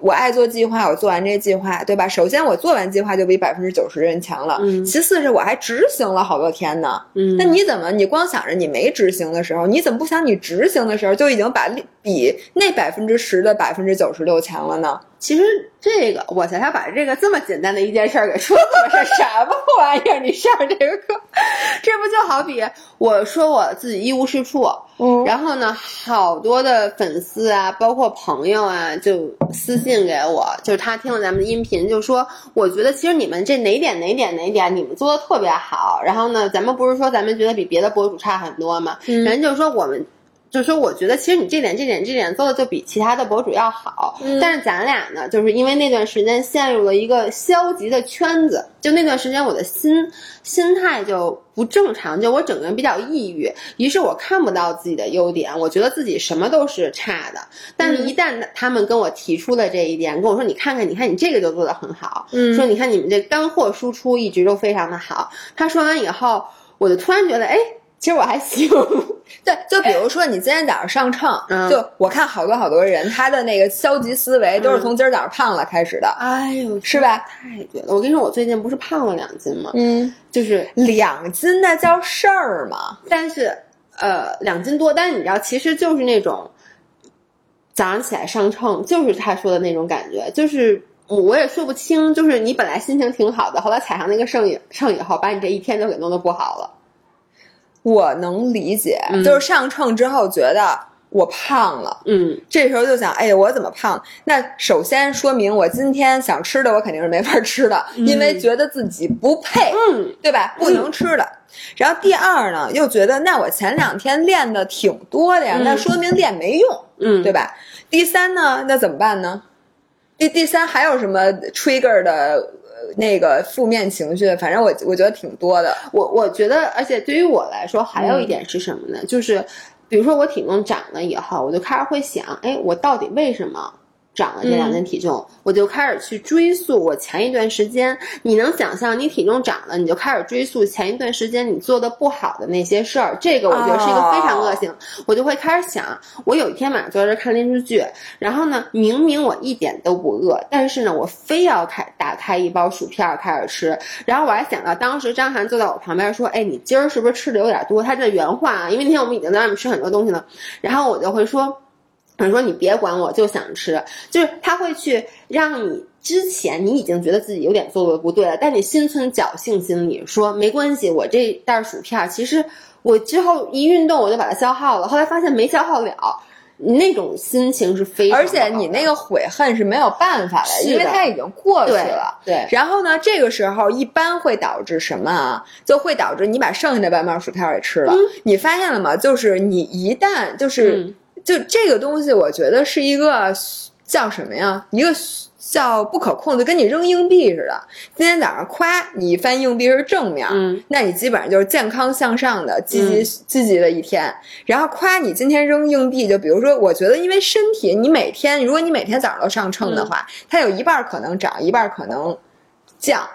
我爱做计划，我做完这计划，对吧？首先，我做完计划就比百分之九十的人强了。嗯。其次是我还执行了好多天呢。嗯。那你怎么？你光想着你没执行的时候，你怎么不想你执行的时候就已经把比那百分之十的百分之九十六强了呢？其实这个，我想想把这个这么简单的一件事儿给说这么事儿，什么玩意儿？你上这个课，这不就好比我说我自己一无是处，嗯，然后呢，好多的粉丝啊，包括朋友啊，就私信。给我，就是他听了咱们的音频，就说我觉得其实你们这哪点哪点哪点你们做的特别好。然后呢，咱们不是说咱们觉得比别的博主差很多吗？人就说我们。就是说，我觉得其实你这点、这点、这点做的就比其他的博主要好。但是咱俩呢，就是因为那段时间陷入了一个消极的圈子，就那段时间我的心心态就不正常，就我整个人比较抑郁。于是我看不到自己的优点，我觉得自己什么都是差的。但是，一旦他们跟我提出了这一点，跟我说：“你看看，你看你这个就做的很好。”说：“你看你们这干货输出一直都非常的好。”他说完以后，我就突然觉得，哎。其实我还行，对，就比如说你今天早上上秤，就我看好多好多人，他的那个消极思维都是从今儿早上胖了开始的。哎呦，是吧？太对了！我跟你说，我最近不是胖了两斤吗？嗯，就是两斤，那叫事儿吗？但是，呃，两斤多，但是你知道，其实就是那种早上起来上秤，就是他说的那种感觉，就是我也说不清，就是你本来心情挺好的，后来踩上那个秤以秤以后，把你这一天都给弄得不好了。我能理解，就是上秤之后觉得我胖了，嗯，这时候就想，哎呀，我怎么胖？那首先说明我今天想吃的，我肯定是没法吃的，因为觉得自己不配，嗯，对吧？不能吃的。然后第二呢，又觉得那我前两天练的挺多的呀，那说明练没用，嗯，对吧？第三呢，那怎么办呢？第第三还有什么 trigger 的？那个负面情绪，反正我我觉得挺多的。我我觉得，而且对于我来说，还有一点是什么呢？就是，比如说我体重涨了以后，我就开始会想，哎，我到底为什么？长了这两斤体重，我就开始去追溯我前一段时间。你能想象你体重涨了，你就开始追溯前一段时间你做的不好的那些事儿。这个我觉得是一个非常恶性。我就会开始想，我有一天晚上坐在这看电视剧，然后呢，明明我一点都不饿，但是呢，我非要开打开一包薯片开始吃。然后我还想到当时张涵坐在我旁边说：“哎，你今儿是不是吃的有点多？”他这原话啊，因为那天我们已经在外面吃很多东西了。然后我就会说。他说：“你别管我，就想吃。”就是他会去让你之前你已经觉得自己有点做的不对了，但你心存侥幸心理，说没关系，我这袋薯片其实我之后一运动我就把它消耗了。后来发现没消耗了，那种心情是非常……而且你那个悔恨是没有办法的，因为它已经过去了。对。然后呢，这个时候一般会导致什么啊？就会导致你把剩下的半包薯片给吃了。你发现了吗？就是你一旦就是。就这个东西，我觉得是一个叫什么呀？一个叫不可控，的跟你扔硬币似的。今天早上夸你一翻硬币是正面，嗯，那你基本上就是健康向上的、积极积极的一天。然后夸你今天扔硬币，就比如说，我觉得因为身体，你每天如果你每天早上都上秤的话，它有一半可能涨，一半可能降。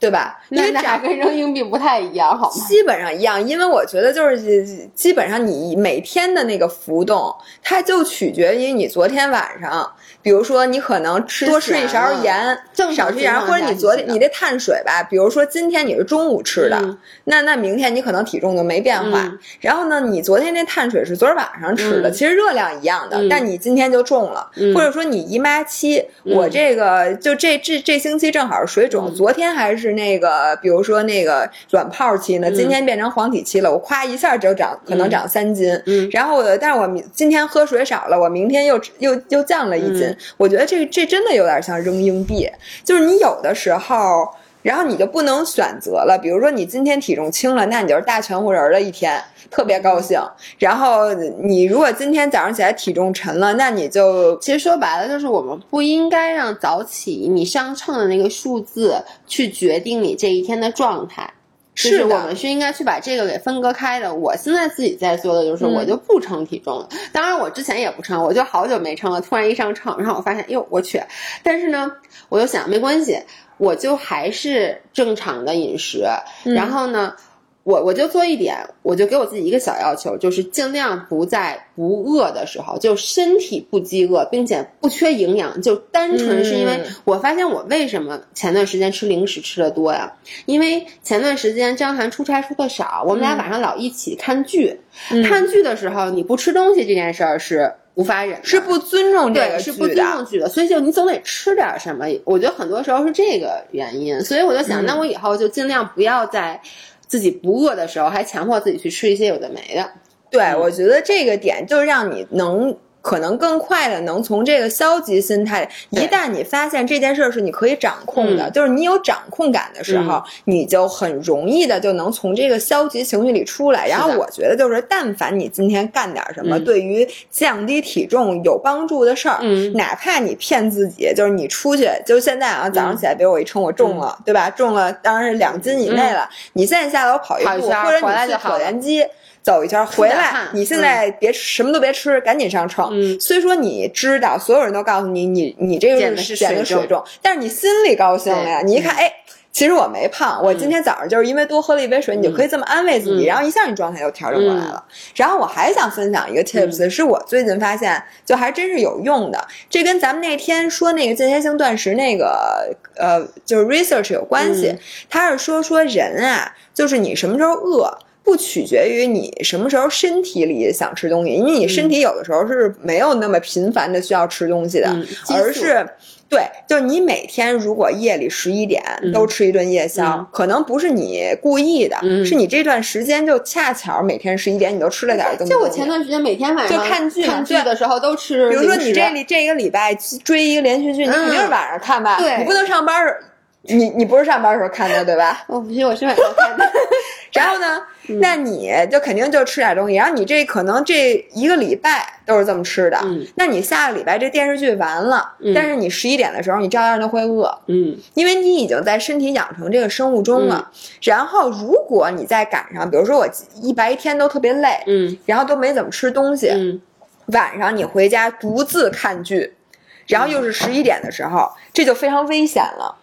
对吧？因为那跟扔硬币不太一样，好吗？基本上一样，因为我觉得就是基本上你每天的那个浮动，它就取决于你昨天晚上，比如说你可能吃多吃一勺盐，少吃一勺，或者你昨天你这碳水吧，比如说今天你是中午吃的，那那明天你可能体重就没变化。然后呢，你昨天那碳水是昨儿晚上吃的，其实热量一样的，但你今天就重了。或者说你姨妈期，我这个就这这这星期正好是水肿，昨天还是那个。比如说那个卵泡期呢，今天变成黄体期了，我夸一下就长，可能长三斤。嗯，然后我，但是我明今天喝水少了，我明天又又又降了一斤。我觉得这这真的有点像扔硬币，就是你有的时候，然后你就不能选择了。比如说你今天体重轻了，那你就是大全乎人了一天。特别高兴，然后你如果今天早上起来体重沉了，那你就其实说白了就是我们不应该让早起你上秤的那个数字去决定你这一天的状态，是我们是应该去把这个给分割开的。我现在自己在做的就是我就不称体重了，当然我之前也不称，我就好久没称了，突然一上秤，然后我发现哟我去，但是呢我就想没关系，我就还是正常的饮食，然后呢。我我就做一点，我就给我自己一个小要求，就是尽量不在不饿的时候，就身体不饥饿，并且不缺营养，就单纯是因为我发现我为什么前段时间吃零食吃的多呀？因为前段时间张涵出差出的少，我们俩晚上老一起看剧，看剧的时候你不吃东西这件事儿是无法忍，是不尊重这个是不尊重剧的，所以就你总得吃点什么。我觉得很多时候是这个原因，所以我就想，那我以后就尽量不要再。自己不饿的时候，还强迫自己去吃一些有的没的。对，我觉得这个点就是让你能。可能更快的能从这个消极心态，一旦你发现这件事儿是你可以掌控的，就是你有掌控感的时候，你就很容易的就能从这个消极情绪里出来。然后我觉得就是，但凡你今天干点什么对于降低体重有帮助的事儿，哪怕你骗自己，就是你出去，就现在啊，早上起来，比如我一称我重了，对吧？重了当然是两斤以内了。你现在下楼跑一步，或者你去椭圆机。走一圈回来，你现在别什么都别吃，赶紧上秤。虽说你知道，所有人都告诉你，你你这个是减的水重，但是你心里高兴了呀。你一看，哎，其实我没胖，我今天早上就是因为多喝了一杯水，你就可以这么安慰自己，然后一下你状态就调整过来了。然后我还想分享一个 tips，是我最近发现就还真是有用的，这跟咱们那天说那个间歇性断食那个呃，就是 research 有关系。他是说说人啊，就是你什么时候饿。不取决于你什么时候身体里想吃东西，因为你身体有的时候是没有那么频繁的需要吃东西的，而是对，就是你每天如果夜里十一点都吃一顿夜宵，可能不是你故意的，是你这段时间就恰巧每天十一点你都吃了点东西。就我前段时间每天晚上就看剧看剧的时候都吃，比如说你这里这一个礼拜追一个连续剧，你肯定是晚上看吧？对，你不能上班儿，你你不是上班时候看的对吧？我不行，我是晚上看的。然后呢？那你就肯定就吃点东西，然后你这可能这一个礼拜都是这么吃的。嗯，那你下个礼拜这电视剧完了，但是你十一点的时候你照样就会饿。嗯，因为你已经在身体养成这个生物钟了。然后如果你再赶上，比如说我一白天都特别累，嗯，然后都没怎么吃东西，嗯，晚上你回家独自看剧，然后又是十一点的时候，这就非常危险了。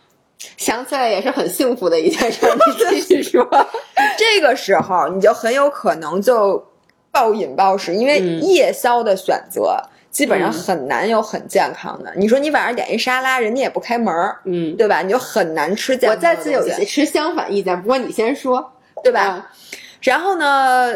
想起来也是很幸福的一件事，你继续说。这个时候你就很有可能就暴饮暴食，因为夜宵的选择基本上很难有很健康的。你说你晚上点一沙拉，人家也不开门儿，嗯，对吧？你就很难吃健康。我再次有持相反意见，不过你先说，对吧？然后呢？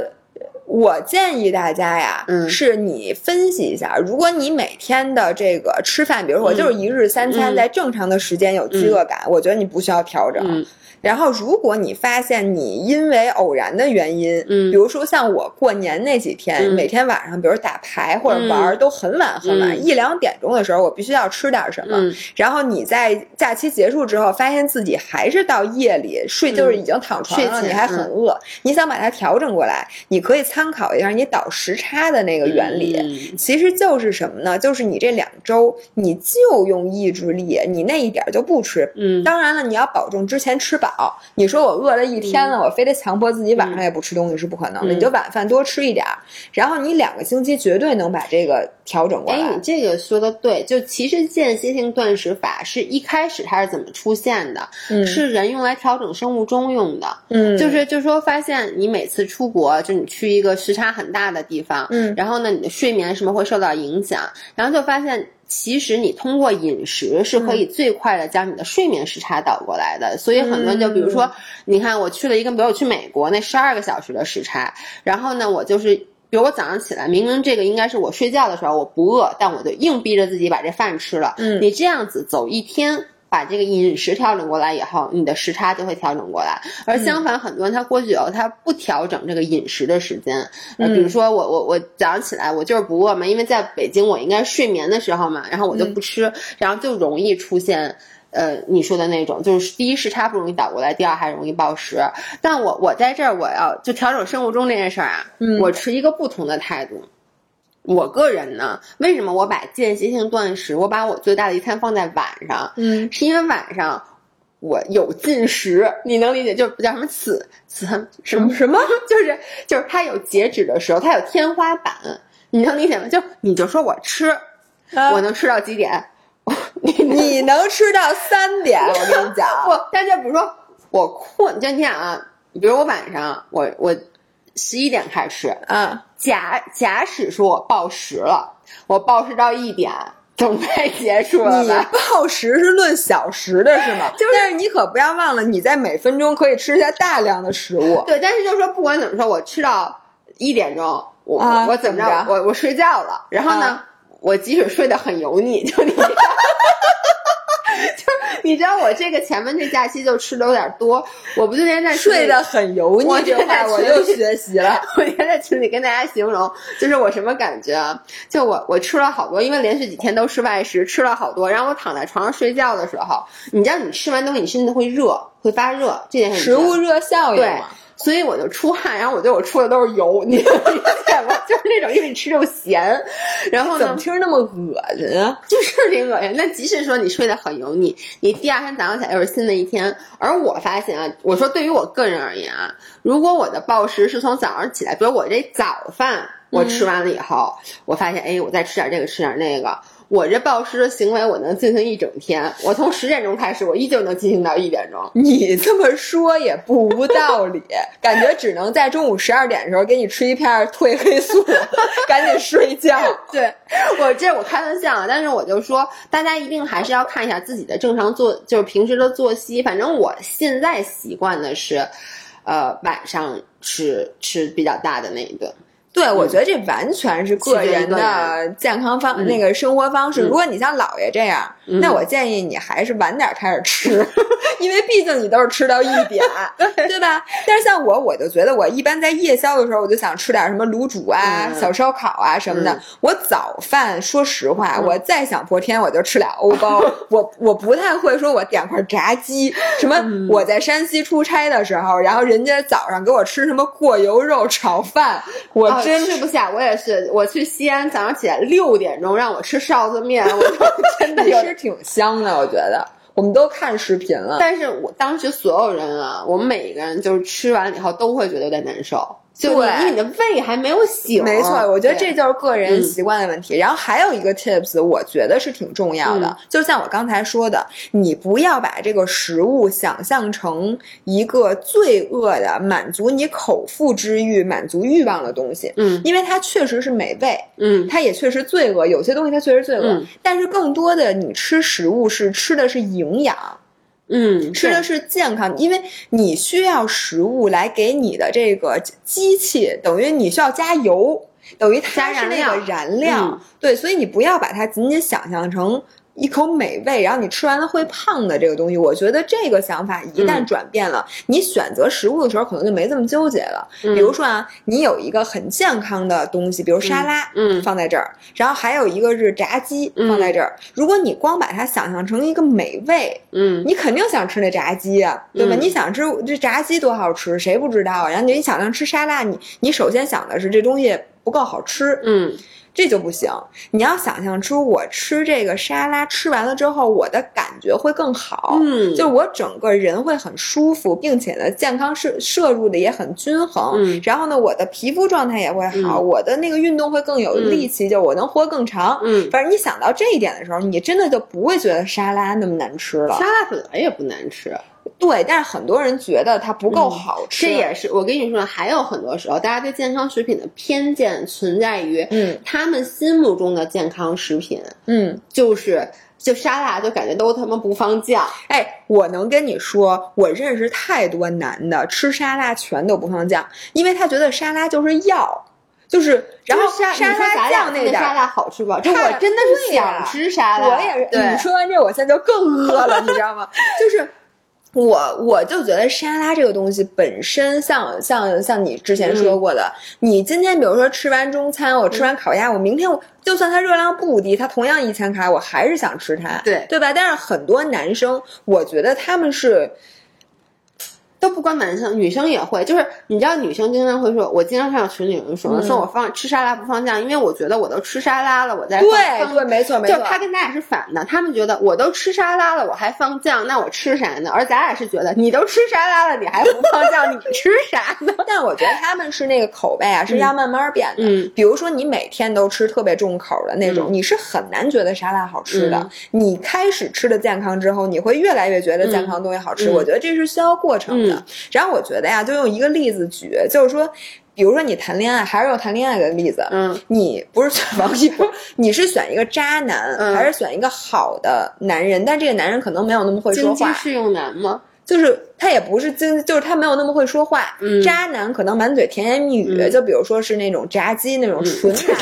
我建议大家呀，是你分析一下，如果你每天的这个吃饭，比如说我就是一日三餐，在正常的时间有饥饿感，我觉得你不需要调整。然后，如果你发现你因为偶然的原因，嗯，比如说像我过年那几天，每天晚上，比如打牌或者玩都很晚很晚，一两点钟的时候，我必须要吃点什么。然后你在假期结束之后，发现自己还是到夜里睡，就是已经躺床上，你还很饿，你想把它调整过来，你可以参考一下你倒时差的那个原理，其实就是什么呢？就是你这两周你就用意志力，你那一点就不吃。嗯，当然了，你要保证之前吃饱。饱。你说我饿了一天了，我非得强迫自己晚上也不吃东西是不可能的。你就晚饭多吃一点儿，然后你两个星期绝对能把这个调整过来。哎，你这个说的对，就其实间歇性断食法是一开始它是怎么出现的？嗯是人用来调整生物钟用的。嗯就是就说发现你每次出国，就你去一个时差很大的地方，嗯然后呢，你的睡眠什么会受到影响，然后就发现。其实你通过饮食是可以最快的将你的睡眠时差倒过来的，所以很多人就比如说，你看我去了一个，比如我去美国那十二个小时的时差，然后呢，我就是比如我早上起来，明明这个应该是我睡觉的时候我不饿，但我就硬逼着自己把这饭吃了。嗯你这样子走一天。把这个饮食调整过来以后，你的时差就会调整过来。而相反，很多人他过去以后，他不调整这个饮食的时间。呃，比如说我我我早上起来我就是不饿嘛，因为在北京我应该睡眠的时候嘛，然后我就不吃，然后就容易出现。呃，你说的那种，就是第一时差不容易倒过来，第二还容易暴食。但我我在这儿，我要就调整生物钟这件事儿啊，嗯我持一个不同的态度。我个人呢，为什么我把间歇性断食，我把我最大的一餐放在晚上，嗯是因为晚上我有进食，你能理解？就叫什么此此什么什么？就是就是它有截止的时候，它有天花板，你能理解吗？就你就说我吃，啊我能吃到几点？你你能吃到三点，我跟你讲。不，但就比如说我困，就你想啊，比如我晚上我我十一点开始吃，啊，假假使说我暴食了，我暴食到一点，准备结束了你吧？暴食是论小时的是吗？就是但是你可不要忘了，你在每分钟可以吃下大量的食物。对，但是就是说，不管怎么说，我吃到一点钟，我、啊我怎么怎么着我我睡觉了，然后呢，啊我即使睡得很油腻，就你。就你知道我这个前面这假期就吃的有点多，我不就天天在睡得很油腻我这话，我又学习了。我今天在群里跟大家形容，就是我什么感觉啊？就我我吃了好多，因为连续几天都吃外食，吃了好多。然后我躺在床上睡觉的时候，你知道你吃完东西，你身子会热，会发热，这件事食物热效应对嘛。，所以我就出汗，然后我觉得我出的都是油，你能理解吗？就是那种因为你吃肉咸，然后呢怎么听着那么恶心啊？就是挺恶心。那即使说你睡得很油腻，你第二天早上起来又是新的一天。而我发现啊，我说对于我个人而言啊，如果我的暴食是从早上起来，比如我这早饭我吃完了以后，我发现哎，我再吃点这个，吃点那个。我这暴食的行为，我能进行一整天。我从十点钟开始，我依旧能进行到一点钟。你这么说也不无道理，感觉只能在中午十二点的时候给你吃一片褪黑素，赶紧睡觉。对我这我开玩笑啊，但是我就说，大家一定还是要看一下自己的正常作，就是平时的作息。反正我现在习惯的是，呃，晚上吃吃比较大的那一顿。对，我觉得这完全是个人的健康方、那个生活方式。如果你像姥爷这样，那我建议你还是晚点开始吃，因为毕竟你都是吃到一点，对吧？但是像我，我就觉得我一般在夜宵的时候，我就想吃点什么卤煮啊、小烧烤啊什么的。我早饭，说实话，我再想破天，我就吃俩欧包。我我不太会说，我点块炸鸡。什么？我在山西出差的时候，然后人家早上给我吃什么过油肉炒饭，我。真吃不下，我也是。我去西安，早上起来六点钟让我吃臊子面，我 真的其实挺香的，我觉得。我们都看视频了，但是我当时所有人啊，我们每一个人就是吃完了以后都会觉得有点难受。就你，因为你的胃还没有醒。没错，我觉得这就是个人习惯的问题。然后还有一个 tips，我觉得是挺重要的，嗯、就像我刚才说的，你不要把这个食物想象成一个罪恶的满足你口腹之欲、满足欲望的东西。嗯，因为它确实是美味，嗯，它也确实罪恶。有些东西它确实罪恶，嗯、但是更多的你吃食物是吃的是营养。嗯，吃的是健康，因为你需要食物来给你的这个机器，等于你需要加油，等于它是那个燃料。嗯、对，所以你不要把它仅仅想象成一口美味，然后你吃完了会胖的这个东西。我觉得这个想法一旦转变了，嗯、你选择食物的时候可能就没这么纠结了。嗯、比如说啊，你有一个很健康的东西，比如沙拉，嗯，放在这儿，然后还有一个是炸鸡放在这儿。如果你光把它想象成一个美味，嗯，你肯定想吃那炸鸡啊，对吧？嗯、你想吃这炸鸡多好吃，谁不知道啊？然后你想象吃沙拉，你你首先想的是这东西不够好吃。嗯。这就不行，你要想象出我吃这个沙拉吃完了之后，我的感觉会更好，嗯，就我整个人会很舒服，并且呢，健康摄摄入的也很均衡，嗯，然后呢，我的皮肤状态也会好，我的那个运动会更有力气，就我能活更长，嗯，反正你想到这一点的时候，你真的就不会觉得沙拉那么难吃了。沙拉本来也不难吃。对，但是很多人觉得它不够好吃，这也是我跟你说，还有很多时候，大家对健康食品的偏见存在于，嗯，他们心目中的健康食品，嗯，就是就沙拉就感觉都他妈不放酱。哎，我能跟你说，我认识太多男的吃沙拉全都不放酱，因为他觉得沙拉就是药，就是然后沙沙拉酱那点沙拉好吃不？这我真的是想吃沙拉，我也是。你说完这，我现在就更饿了，你知道吗？就是。我我就觉得沙拉这个东西本身，像像像你之前说过的，你今天比如说吃完中餐，我吃完烤鸭，我明天我就算它热量不低，它同样一千卡，我还是想吃它，对对吧？但是很多男生，我觉得他们是。都不关男生，女生也会。就是你知道，女生经常会说，我经常看到群里有人说，说我放吃沙拉不放酱，因为我觉得我都吃沙拉了，我再对对，没错没错。就他跟咱俩是反的，他们觉得我都吃沙拉了，我还放酱，那我吃啥呢？而咱俩是觉得你都吃沙拉了，你还不放酱，你吃啥呢？但我觉得他们是那个口味啊，是要慢慢变的。嗯，比如说你每天都吃特别重口的那种，你是很难觉得沙拉好吃的。你开始吃的健康之后，你会越来越觉得健康东西好吃。我觉得这是需要过程的。然后我。觉得呀，就用一个例子举，就是说，比如说你谈恋爱，还是用谈恋爱的例子，嗯，你不是选王一博，你是选一个渣男，还是选一个好的男人？但这个男人可能没有那么会说话。经济适用男吗？就是他也不是经，就是他没有那么会说话。渣男可能满嘴甜言蜜语，就比如说是那种炸鸡那种纯炸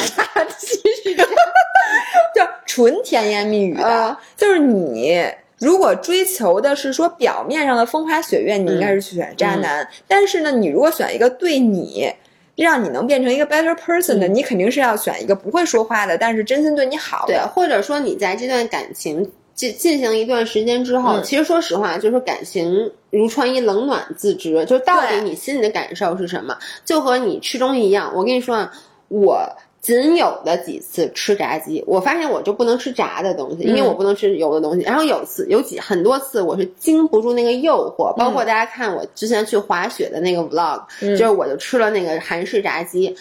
鸡，就纯甜言蜜语的，就是你。如果追求的是说表面上的风花雪月，你应该是去选渣男。但是呢，你如果选一个对你，让你能变成一个 better person 的，你肯定是要选一个不会说话的，但是真心对你好的。对，或者说你在这段感情进进行一段时间之后，其实说实话，就是感情如穿衣，冷暖自知。就到底你心里的感受是什么？就和你吃东西一样。我跟你说啊，我。仅有的几次吃炸鸡，我发现我就不能吃炸的东西，因为我不能吃油的东西。然后有次有几很多次，我是经不住那个诱惑。包括大家看我之前去滑雪的那个 vlog，就是我就吃了那个韩式炸鸡。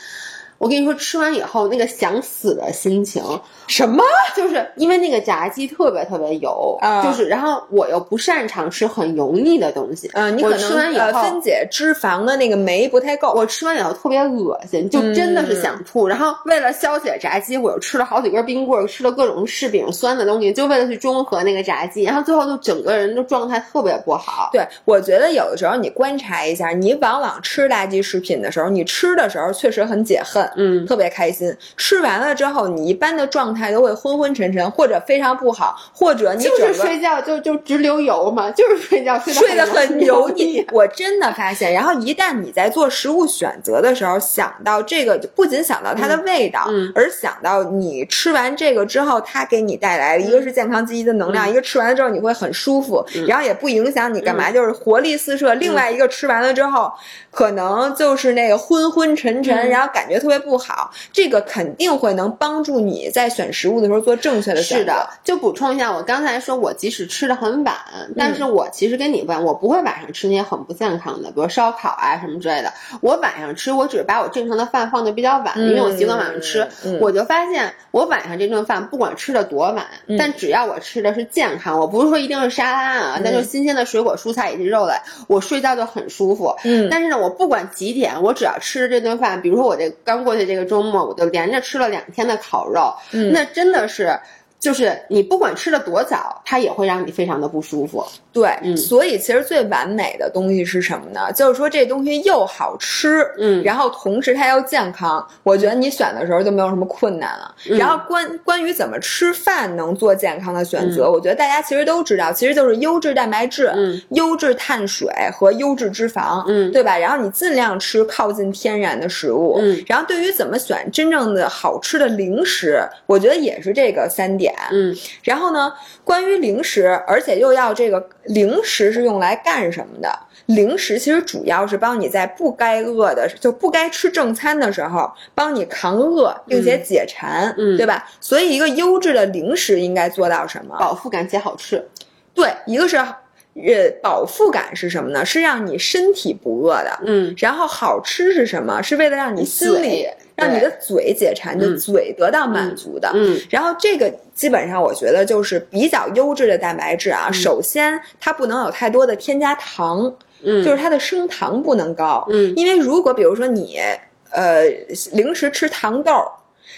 我跟你说，吃完以后那个想死的心情，什么？就是因为那个炸鸡特别特别油，就是，然后我又不擅长吃很油腻的东西，嗯，你可能呃分解脂肪的那个酶不太够，我吃完以后特别恶心，就真的是想吐。然后为了消解炸鸡，我又吃了好几根冰棍，吃了各种柿饼酸的东西，就为了去中和那个炸鸡。然后最后就整个人的状态特别不好。对，我觉得有的时候你观察一下，你往往吃垃圾食品的时候，你吃的时候确实很解恨。嗯，特别开心。吃完了之后，你一般的状态都会昏昏沉沉，或者非常不好，或者你就是睡觉就就直流油嘛，就是睡觉睡 得很油腻。我真的发现，然后一旦你在做食物选择的时候，想到这个，不仅想到它的味道，而想到你吃完这个之后，它给你带来一个是健康积极的能量，一个吃完了之后你会很舒服，然后也不影响你干嘛，就是活力四射。另外一个吃完了之后。可能就是那个昏昏沉沉，然后感觉特别不好。这个肯定会能帮助你在选食物的时候做正确的选择。是的，就补充一下，我刚才说我即使吃的很晚，但是我其实跟你不一样，我不会晚上吃那些很不健康的，比如烧烤啊什么之类的。我晚上吃，我只是把我正常的饭放的比较晚，因为我习惯晚上吃。我就发现，我晚上这顿饭不管吃的多晚，但只要我吃的是健康，我不是说一定是沙拉啊，但就新鲜的水果、蔬菜以及肉类，我睡觉就很舒服。嗯，但是呢，我。我不管几点，我只要吃了这顿饭，比如说我这刚过去这个周末，我就连着吃了两天的烤肉，那真的是。就是你不管吃的多早，它也会让你非常的不舒服。对，所以其实最完美的东西是什么呢？就是说这东西又好吃，嗯，然后同时它又健康。我觉得你选的时候就没有什么困难了。然后关关于怎么吃饭能做健康的选择，我觉得大家其实都知道，其实就是优质蛋白质、优质碳水和优质脂肪，嗯，对吧？然后你尽量吃靠近天然的食物，嗯。然后对于怎么选真正的好吃的零食，我觉得也是这个三点。嗯，然后呢，关于零食，而且又要这个零食是用来干什么的？零食其实主要是帮你在不该饿的，就不该吃正餐的时候，帮你扛饿，并且解馋，嗯对吧？所以一个优质的零食应该做到什么？饱腹感且好吃。对，一个是呃饱腹感是什么呢？是让你身体不饿的。嗯，然后好吃是什么？是为了让你心里嘴让你的嘴解馋，就嗯嘴得到满足的。嗯然后这个基本上我觉得就是比较优质的蛋白质啊。首先，它不能有太多的添加糖，嗯，就是它的升糖不能高。嗯因为如果比如说你呃零食吃糖豆儿。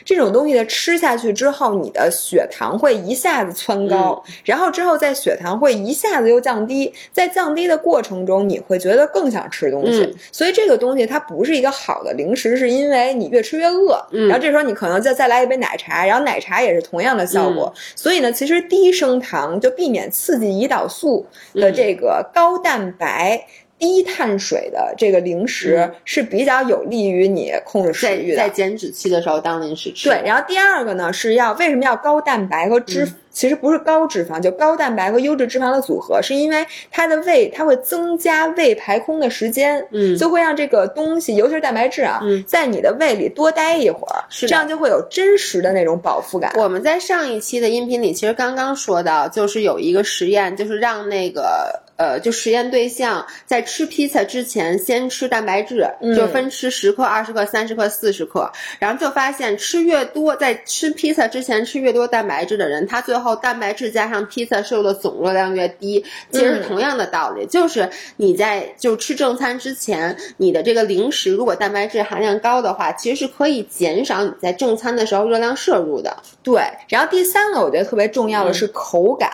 这种东西的吃下去之后，你的血糖会一下子蹿高，嗯。然后之后在血糖会一下子又降低，在降低的过程中，你会觉得更想吃东西，嗯。所以这个东西它不是一个好的零食，是因为你越吃越饿，嗯。然后这时候你可能再再来一杯奶茶，然后奶茶也是同样的效果，所以呢，其实低升糖就避免刺激胰岛素的这个高蛋白。低碳水的这个零食嗯是比较有利于你控制食欲的，在减脂期的时候当零食吃。对，然后第二个呢是要为什么要高蛋白和脂？嗯其实不是高脂肪，就高蛋白和优质脂肪的组合，是因为它的胃它会增加胃排空的时间，嗯就会让这个东西，尤其是蛋白质啊，嗯在你的胃里多待一会儿，是这样就会有真实的那种饱腹感。我们在上一期的音频里，其实刚刚说到，就是有一个实验，就是让那个呃，就实验对象在吃披萨之前先吃蛋白质，嗯就分吃十克、二十克、三十克、四十克，然后就发现吃越多，在吃披萨之前吃越多蛋白质的人，他最后蛋白质加上披萨摄入的总热量越低。其实嗯同样的道理，就是你在就吃正餐之前，你的这个零食如果蛋白质含量高的话，其实是可以减少你在正餐的时候热量摄入的。对，然后第三个我觉得特别重要的是口感。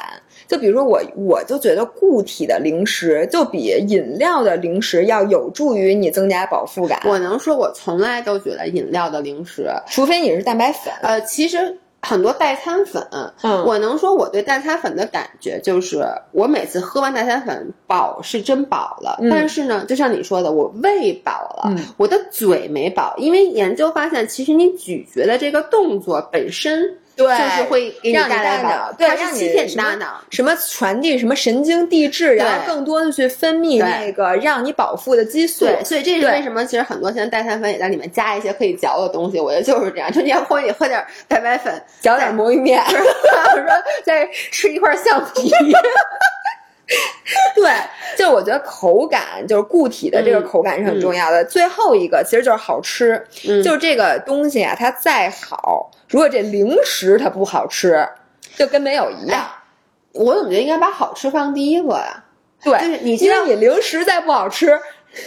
就比如说我，我就觉得固体的零食就比饮料的零食要有助于你增加饱腹感。我能说，我从来都觉得饮料的零食，除非你是蛋白粉，呃，其实很多代餐粉，嗯我能说我对代餐粉的感觉就是，我每次喝完代餐粉饱是真饱了，嗯但是呢，就像你说的，我胃饱了，嗯我的嘴没饱，因为研究发现，其实你咀嚼的这个动作本身。对就是会给让你带来大脑饱，对让你它是欺骗大脑。什么传递什么神经递质，然后更多的去分泌那个让你饱腹的激素。对，所以这是为什么其实很多现在代餐粉也在里面加一些可以嚼的东西。我觉得就是这样，就你要或者你喝点蛋白粉，嚼点魔芋面。或者说再吃一块橡皮。对，就是我觉得口感，就是固体的这个口感是很重要的。最后一个其实就是好吃，嗯就是这个东西啊，它再好，如果这零食它不好吃，就跟没有一样。我怎么觉得应该把好吃放第一个呀？对，就是你因为你零食再不好吃，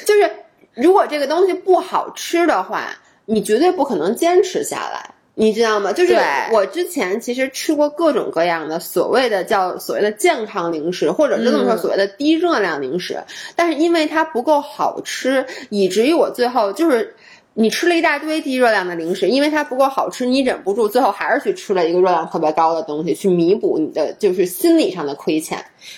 就是如果这个东西不好吃的话，你绝对不可能坚持下来。你知道吗？就是我之前其实吃过各种各样的所谓的叫所谓的健康零食，或者是这么说嗯所谓的低热量零食，但是因为它不够好吃，以至于我最后就是。你吃了一大堆低热量的零食，因为它不够好吃，你忍不住，最后还是去吃了一个热量特别高的东西，去弥补你的就是心理上的亏欠。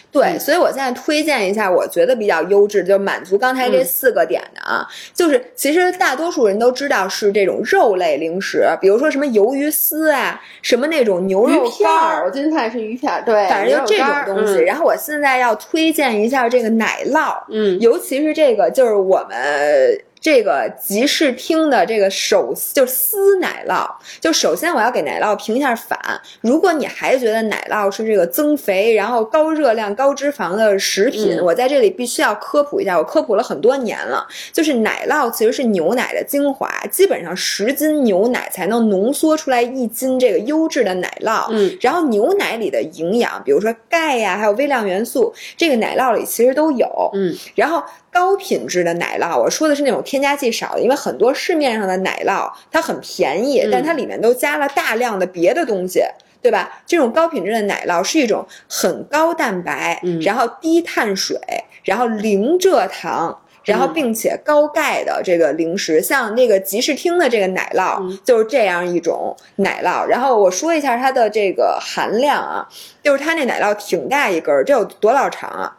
对，嗯所以我现在推荐一下，我觉得比较优质，就满足刚才这嗯四个点的啊。就是其实大多数人都知道是这种肉类零食，比如说什么鱿鱼丝啊，什么那种牛肉片儿，我，今天看是鱼片儿，对，反正就这种东西。嗯然后我现在要推荐一下这个奶酪，嗯尤其是这个就是我们。这个集市厅的这个手就是撕奶酪，就首先我要给奶酪评一下反。如果你还觉得奶酪是这个增肥，然后高热量、高脂肪的食品，嗯我在这里必须要科普一下，我科普了很多年了。就是奶酪其实是牛奶的精华，基本上十斤牛奶才能浓缩出来一斤这个优质的奶酪。嗯，然后牛奶里的营养，比如说钙呀，还有微量元素，这个奶酪里其实都有。嗯，然后高品质的奶酪，我说的是那种添加剂少的，因为很多市面上的奶酪它很便宜，嗯但它里面都加了大量的别的东西。对吧？这种高品质的奶酪是一种很高蛋白，嗯然后低碳水，然后零蔗糖，然后嗯并且高钙的这个零食，像那个集市厅的这个奶酪、嗯就是这样一种奶酪。然后我说一下它的这个含量啊，就是它那奶酪挺大一根儿，这有多老长啊？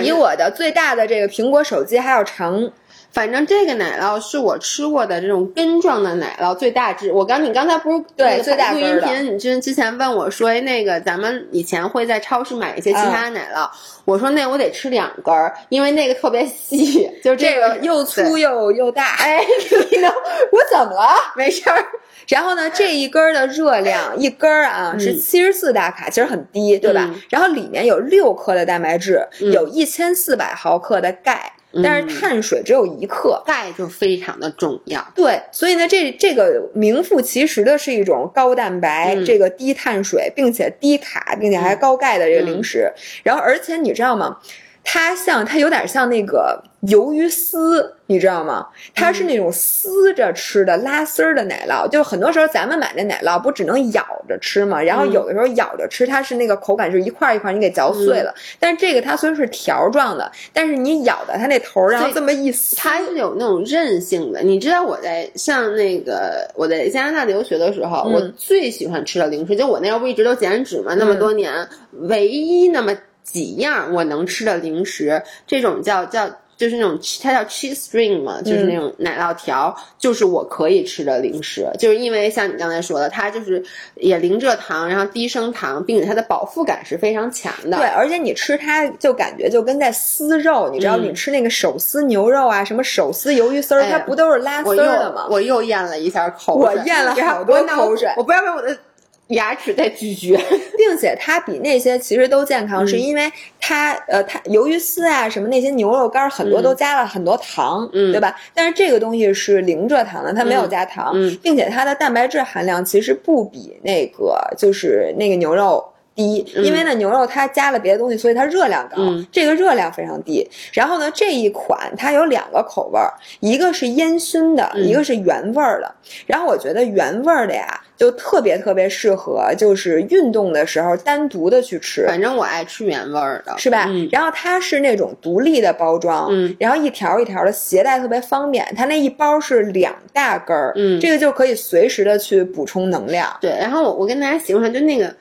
比我的最大的这个苹果手机还要长。反正这个奶酪是我吃过的这种根状的奶酪最大只。我刚你刚才不是对最大录音频，你之之前问我说，哎，那个咱们以前会在超市买一些其他的奶酪，我说那我得吃两根儿，因为那个特别细，就这个又粗又又大。哎，你呢？我怎么了？没事儿。然后呢，这一根的热量一根儿啊是七十四大卡，其实很低，对吧？然后里面有六克的蛋白质，有一千四百毫克的钙，但是碳水只有一克，钙就非常的重要。对，所以呢，这这个名副其实的是一种高蛋白、这个低碳水，并且低卡，并且还高钙的这个零食。然后，而且你知道吗？它像，它有点像那个鱿鱼丝，你知道吗？它是那种撕着吃的拉丝儿的奶酪，就很多时候咱们买的奶酪不只能咬着吃嘛，然后有的时候咬着吃，它是那个口感是一块一块，你给嚼碎了。但是这个它虽然是条状的，但是你咬的它那头，然后这么一撕，它是有那种韧性的。你知道我在像那个我在加拿大留学的时候，我最喜欢吃的零食，就我那时候不一直都减脂嘛，那么多年唯一那么。几样我能吃的零食，这种叫叫就是那种它叫 cheese string 嘛，就是那种奶酪条，就是我可以吃的零食。就是因为像你刚才说的，它就是也零蔗糖，然后低升糖，并且它的饱腹感是非常强的。对，而且你吃它就感觉就跟在撕肉，你知道你吃那个手撕牛肉啊，什么手撕鱿鱼丝儿，它不都是拉丝儿的吗？我又咽了一下口水，我咽了好多口水，我不知道为我的。牙齿在咀嚼，并且它比那些其实都健康，是因为它呃，它鱿鱼丝啊什么那些牛肉干很多都加了很多糖，对吧？但是这个东西是零蔗糖的，它没有加糖，并且它的蛋白质含量其实不比那个就是那个牛肉。低，因为呢牛肉它加了别的东西，所以它热量高，这个热量非常低。然后呢这一款它有两个口味儿，一个是烟熏的，一个是原味儿的。然后我觉得原味儿的呀，就特别特别适合就是运动的时候单独的去吃。反正我爱吃原味儿的，是吧？然后它是那种独立的包装，然后一条一条的携带特别方便。它那一包是两大根儿，这个就可以随时的去补充能量。对，然后我我跟大家形容一下，就那个。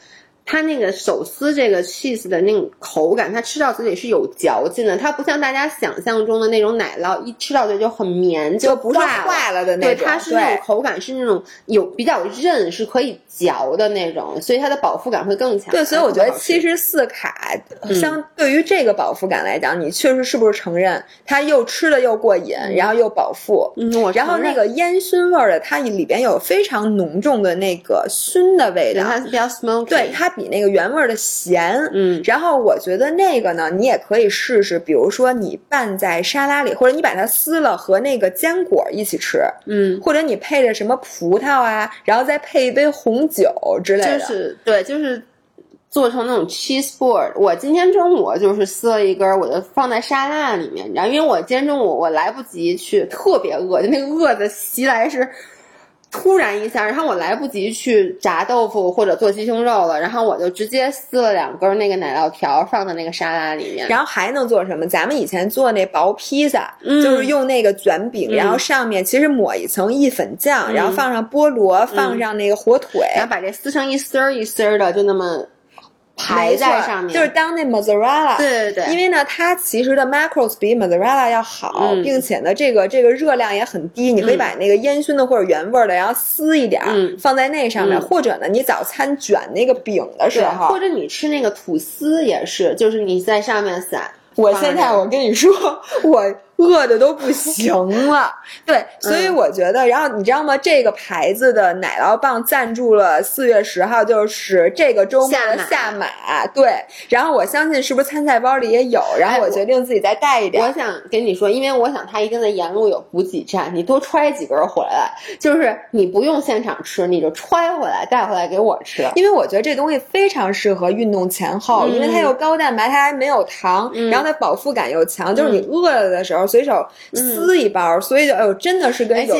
它那个手撕这个 cheese 的那种口感，它吃到嘴里是有嚼劲的，它不像大家想象中的那种奶酪，一吃到嘴就很绵，就不是坏了的那种。对，它是那种口感是那种有比较韧，是可以嚼的那种，所以它的饱腹感会更强。对，所以我觉得七十四卡相对于这个饱腹感来讲，你确实是不是承认它又吃的又过瘾，然后又饱腹。嗯，我然后那个烟熏味儿的，它里边有非常浓重的那个熏的味道，它比较 smoky。对，它。比那个原味的咸，嗯，然后我觉得那个呢，你也可以试试，比如说你拌在沙拉里，或者你把它撕了和那个坚果一起吃，嗯，或者你配着什么葡萄啊，然后再配一杯红酒之类的，就是对，就是做成那种 cheese board。我今天中午就是撕了一根，我就放在沙拉里面，然后因为我今天中午我来不及去，特别饿，就那个饿的袭来是。突然一下，然后我来不及去炸豆腐或者做鸡胸肉了，然后我就直接撕了两根那个奶酪条放在那个沙拉里面。然后还能做什么？咱们以前做那薄披萨，就是用那个卷饼，然后上面其实抹一层意粉酱，然后放上菠萝，放上那个火腿，然后把这撕成一丝儿一丝儿的，就那么。排在上面，就是当那 mozzarella，对对对，因为呢，它其实的 macros 比 mozzarella 要好，并且呢，这个这个热量也很低，你可以把那个烟熏的或者原味的，然后撕一点放在那上面，或者呢，你早餐卷那个饼的时候，或者你吃那个吐司也是，就是你在上面撒。我现在我跟你说，我。饿的都不行 了，对，所以我觉得，然后你知道吗？这个牌子的奶酪棒赞助了四月十号，就是这个周末的下马，对。然后我相信是不是参赛包里也有？然后我决定自己再带一点。我想跟你说，因为我想他一定在沿路有补给站，你多揣几根回来，就是你不用现场吃，你就揣回来带回来给我吃。因为我觉得这东西非常适合运动前后，因为它又高蛋白，它还没有糖，然后它饱腹感又强，就是你饿了的时候。随手撕一包，所以就哎呦，真的是跟有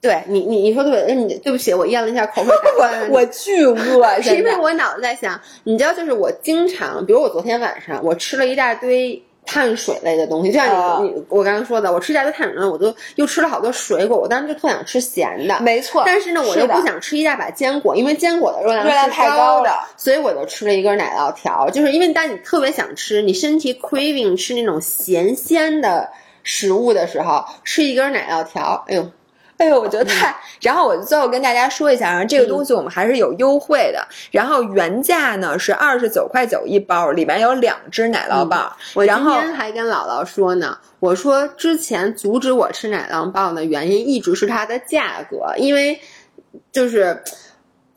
对你你你说对，你对不起，我咽了一下口水，我 我巨饿，是因为我脑子在想，你知道，就是我经常，比如我昨天晚上我吃了一大堆碳水类的东西，就像你你我刚刚说的，我吃一大堆碳水类，我都又吃了好多水果，我当时就特想吃咸的，没错。但是呢，我又不想吃一大把坚果，因为坚果的热量热量太高的，所以我就吃了一根奶酪条，就是因为当你特别想吃，你身体 craving 吃那种咸鲜的。食物的时候，吃一根奶酪条，哎呦。哎呦，我觉得太……然后我最后跟大家说一下啊，这个东西我们还是有优惠的。然后原价呢是二十九块九一包，里面有两只奶酪棒。我今天还跟姥姥说呢，我说之前阻止我吃奶酪棒的原因一直是它的价格，因为就是。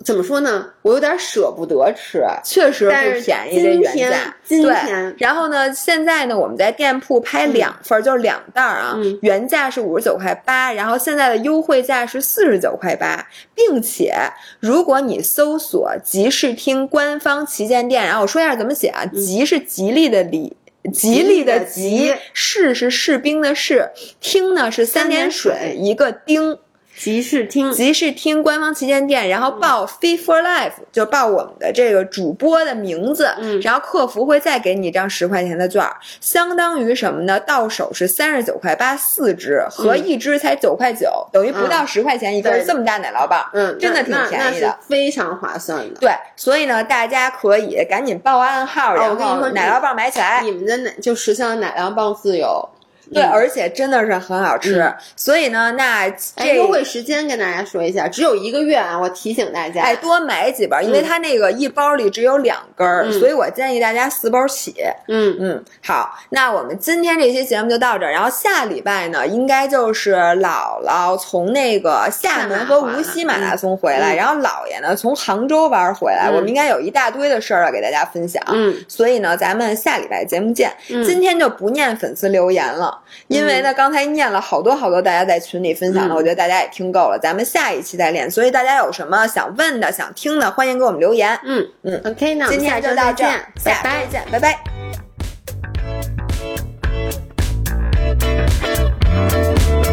怎么说呢？我有点舍不得吃，确实不便宜。这原价，对。然后呢，现在呢，我们在店铺拍两份，就是两袋儿啊。原价是五十九块八，然后现在的优惠价是四十九块八，并且如果你搜索“集市厅”官方旗舰店，然后我说一下怎么写啊？“集”是吉利的“利”，吉利的“吉”；“士”是士兵的“士”；“厅”呢是三点水一个“丁”。集市厅，集市厅官方旗舰店，然后报 Fee for Life”，就报我们的这个主播的名字，嗯，然后客服会再给你一张十块钱的券，相当于什么呢？到手是三十九块八四支，合一支才九块九，等于不到十块钱一根，这么大奶酪棒，嗯，真的挺便宜的，非常划算的。对，所以呢，大家可以赶紧报暗号，然后奶酪棒买起来，你们的奶就实现了奶酪棒自由。对，而且真的是很好吃，所以呢，那这优惠时间跟大家说一下，只有一个月啊！我提醒大家，哎，多买几包，因为它那个一包里只有两根儿，所以我建议大家四包起。嗯嗯，好，那我们今天这期节目就到这儿，然后下礼拜呢，应该就是姥姥从那个厦门和无锡马拉松回来，然后姥爷呢从杭州玩回来，我们应该有一大堆的事儿要给大家分享。嗯，所以呢，咱们下礼拜节目见。今天就不念粉丝留言了。因为呢，刚才念了好多好多大家在群里分享的，我觉得大家也听够了，咱们下一期再练。所以大家有什么想问的、想听的，欢迎给我们留言。嗯嗯，OK，那今天就到这，下拜见，拜拜。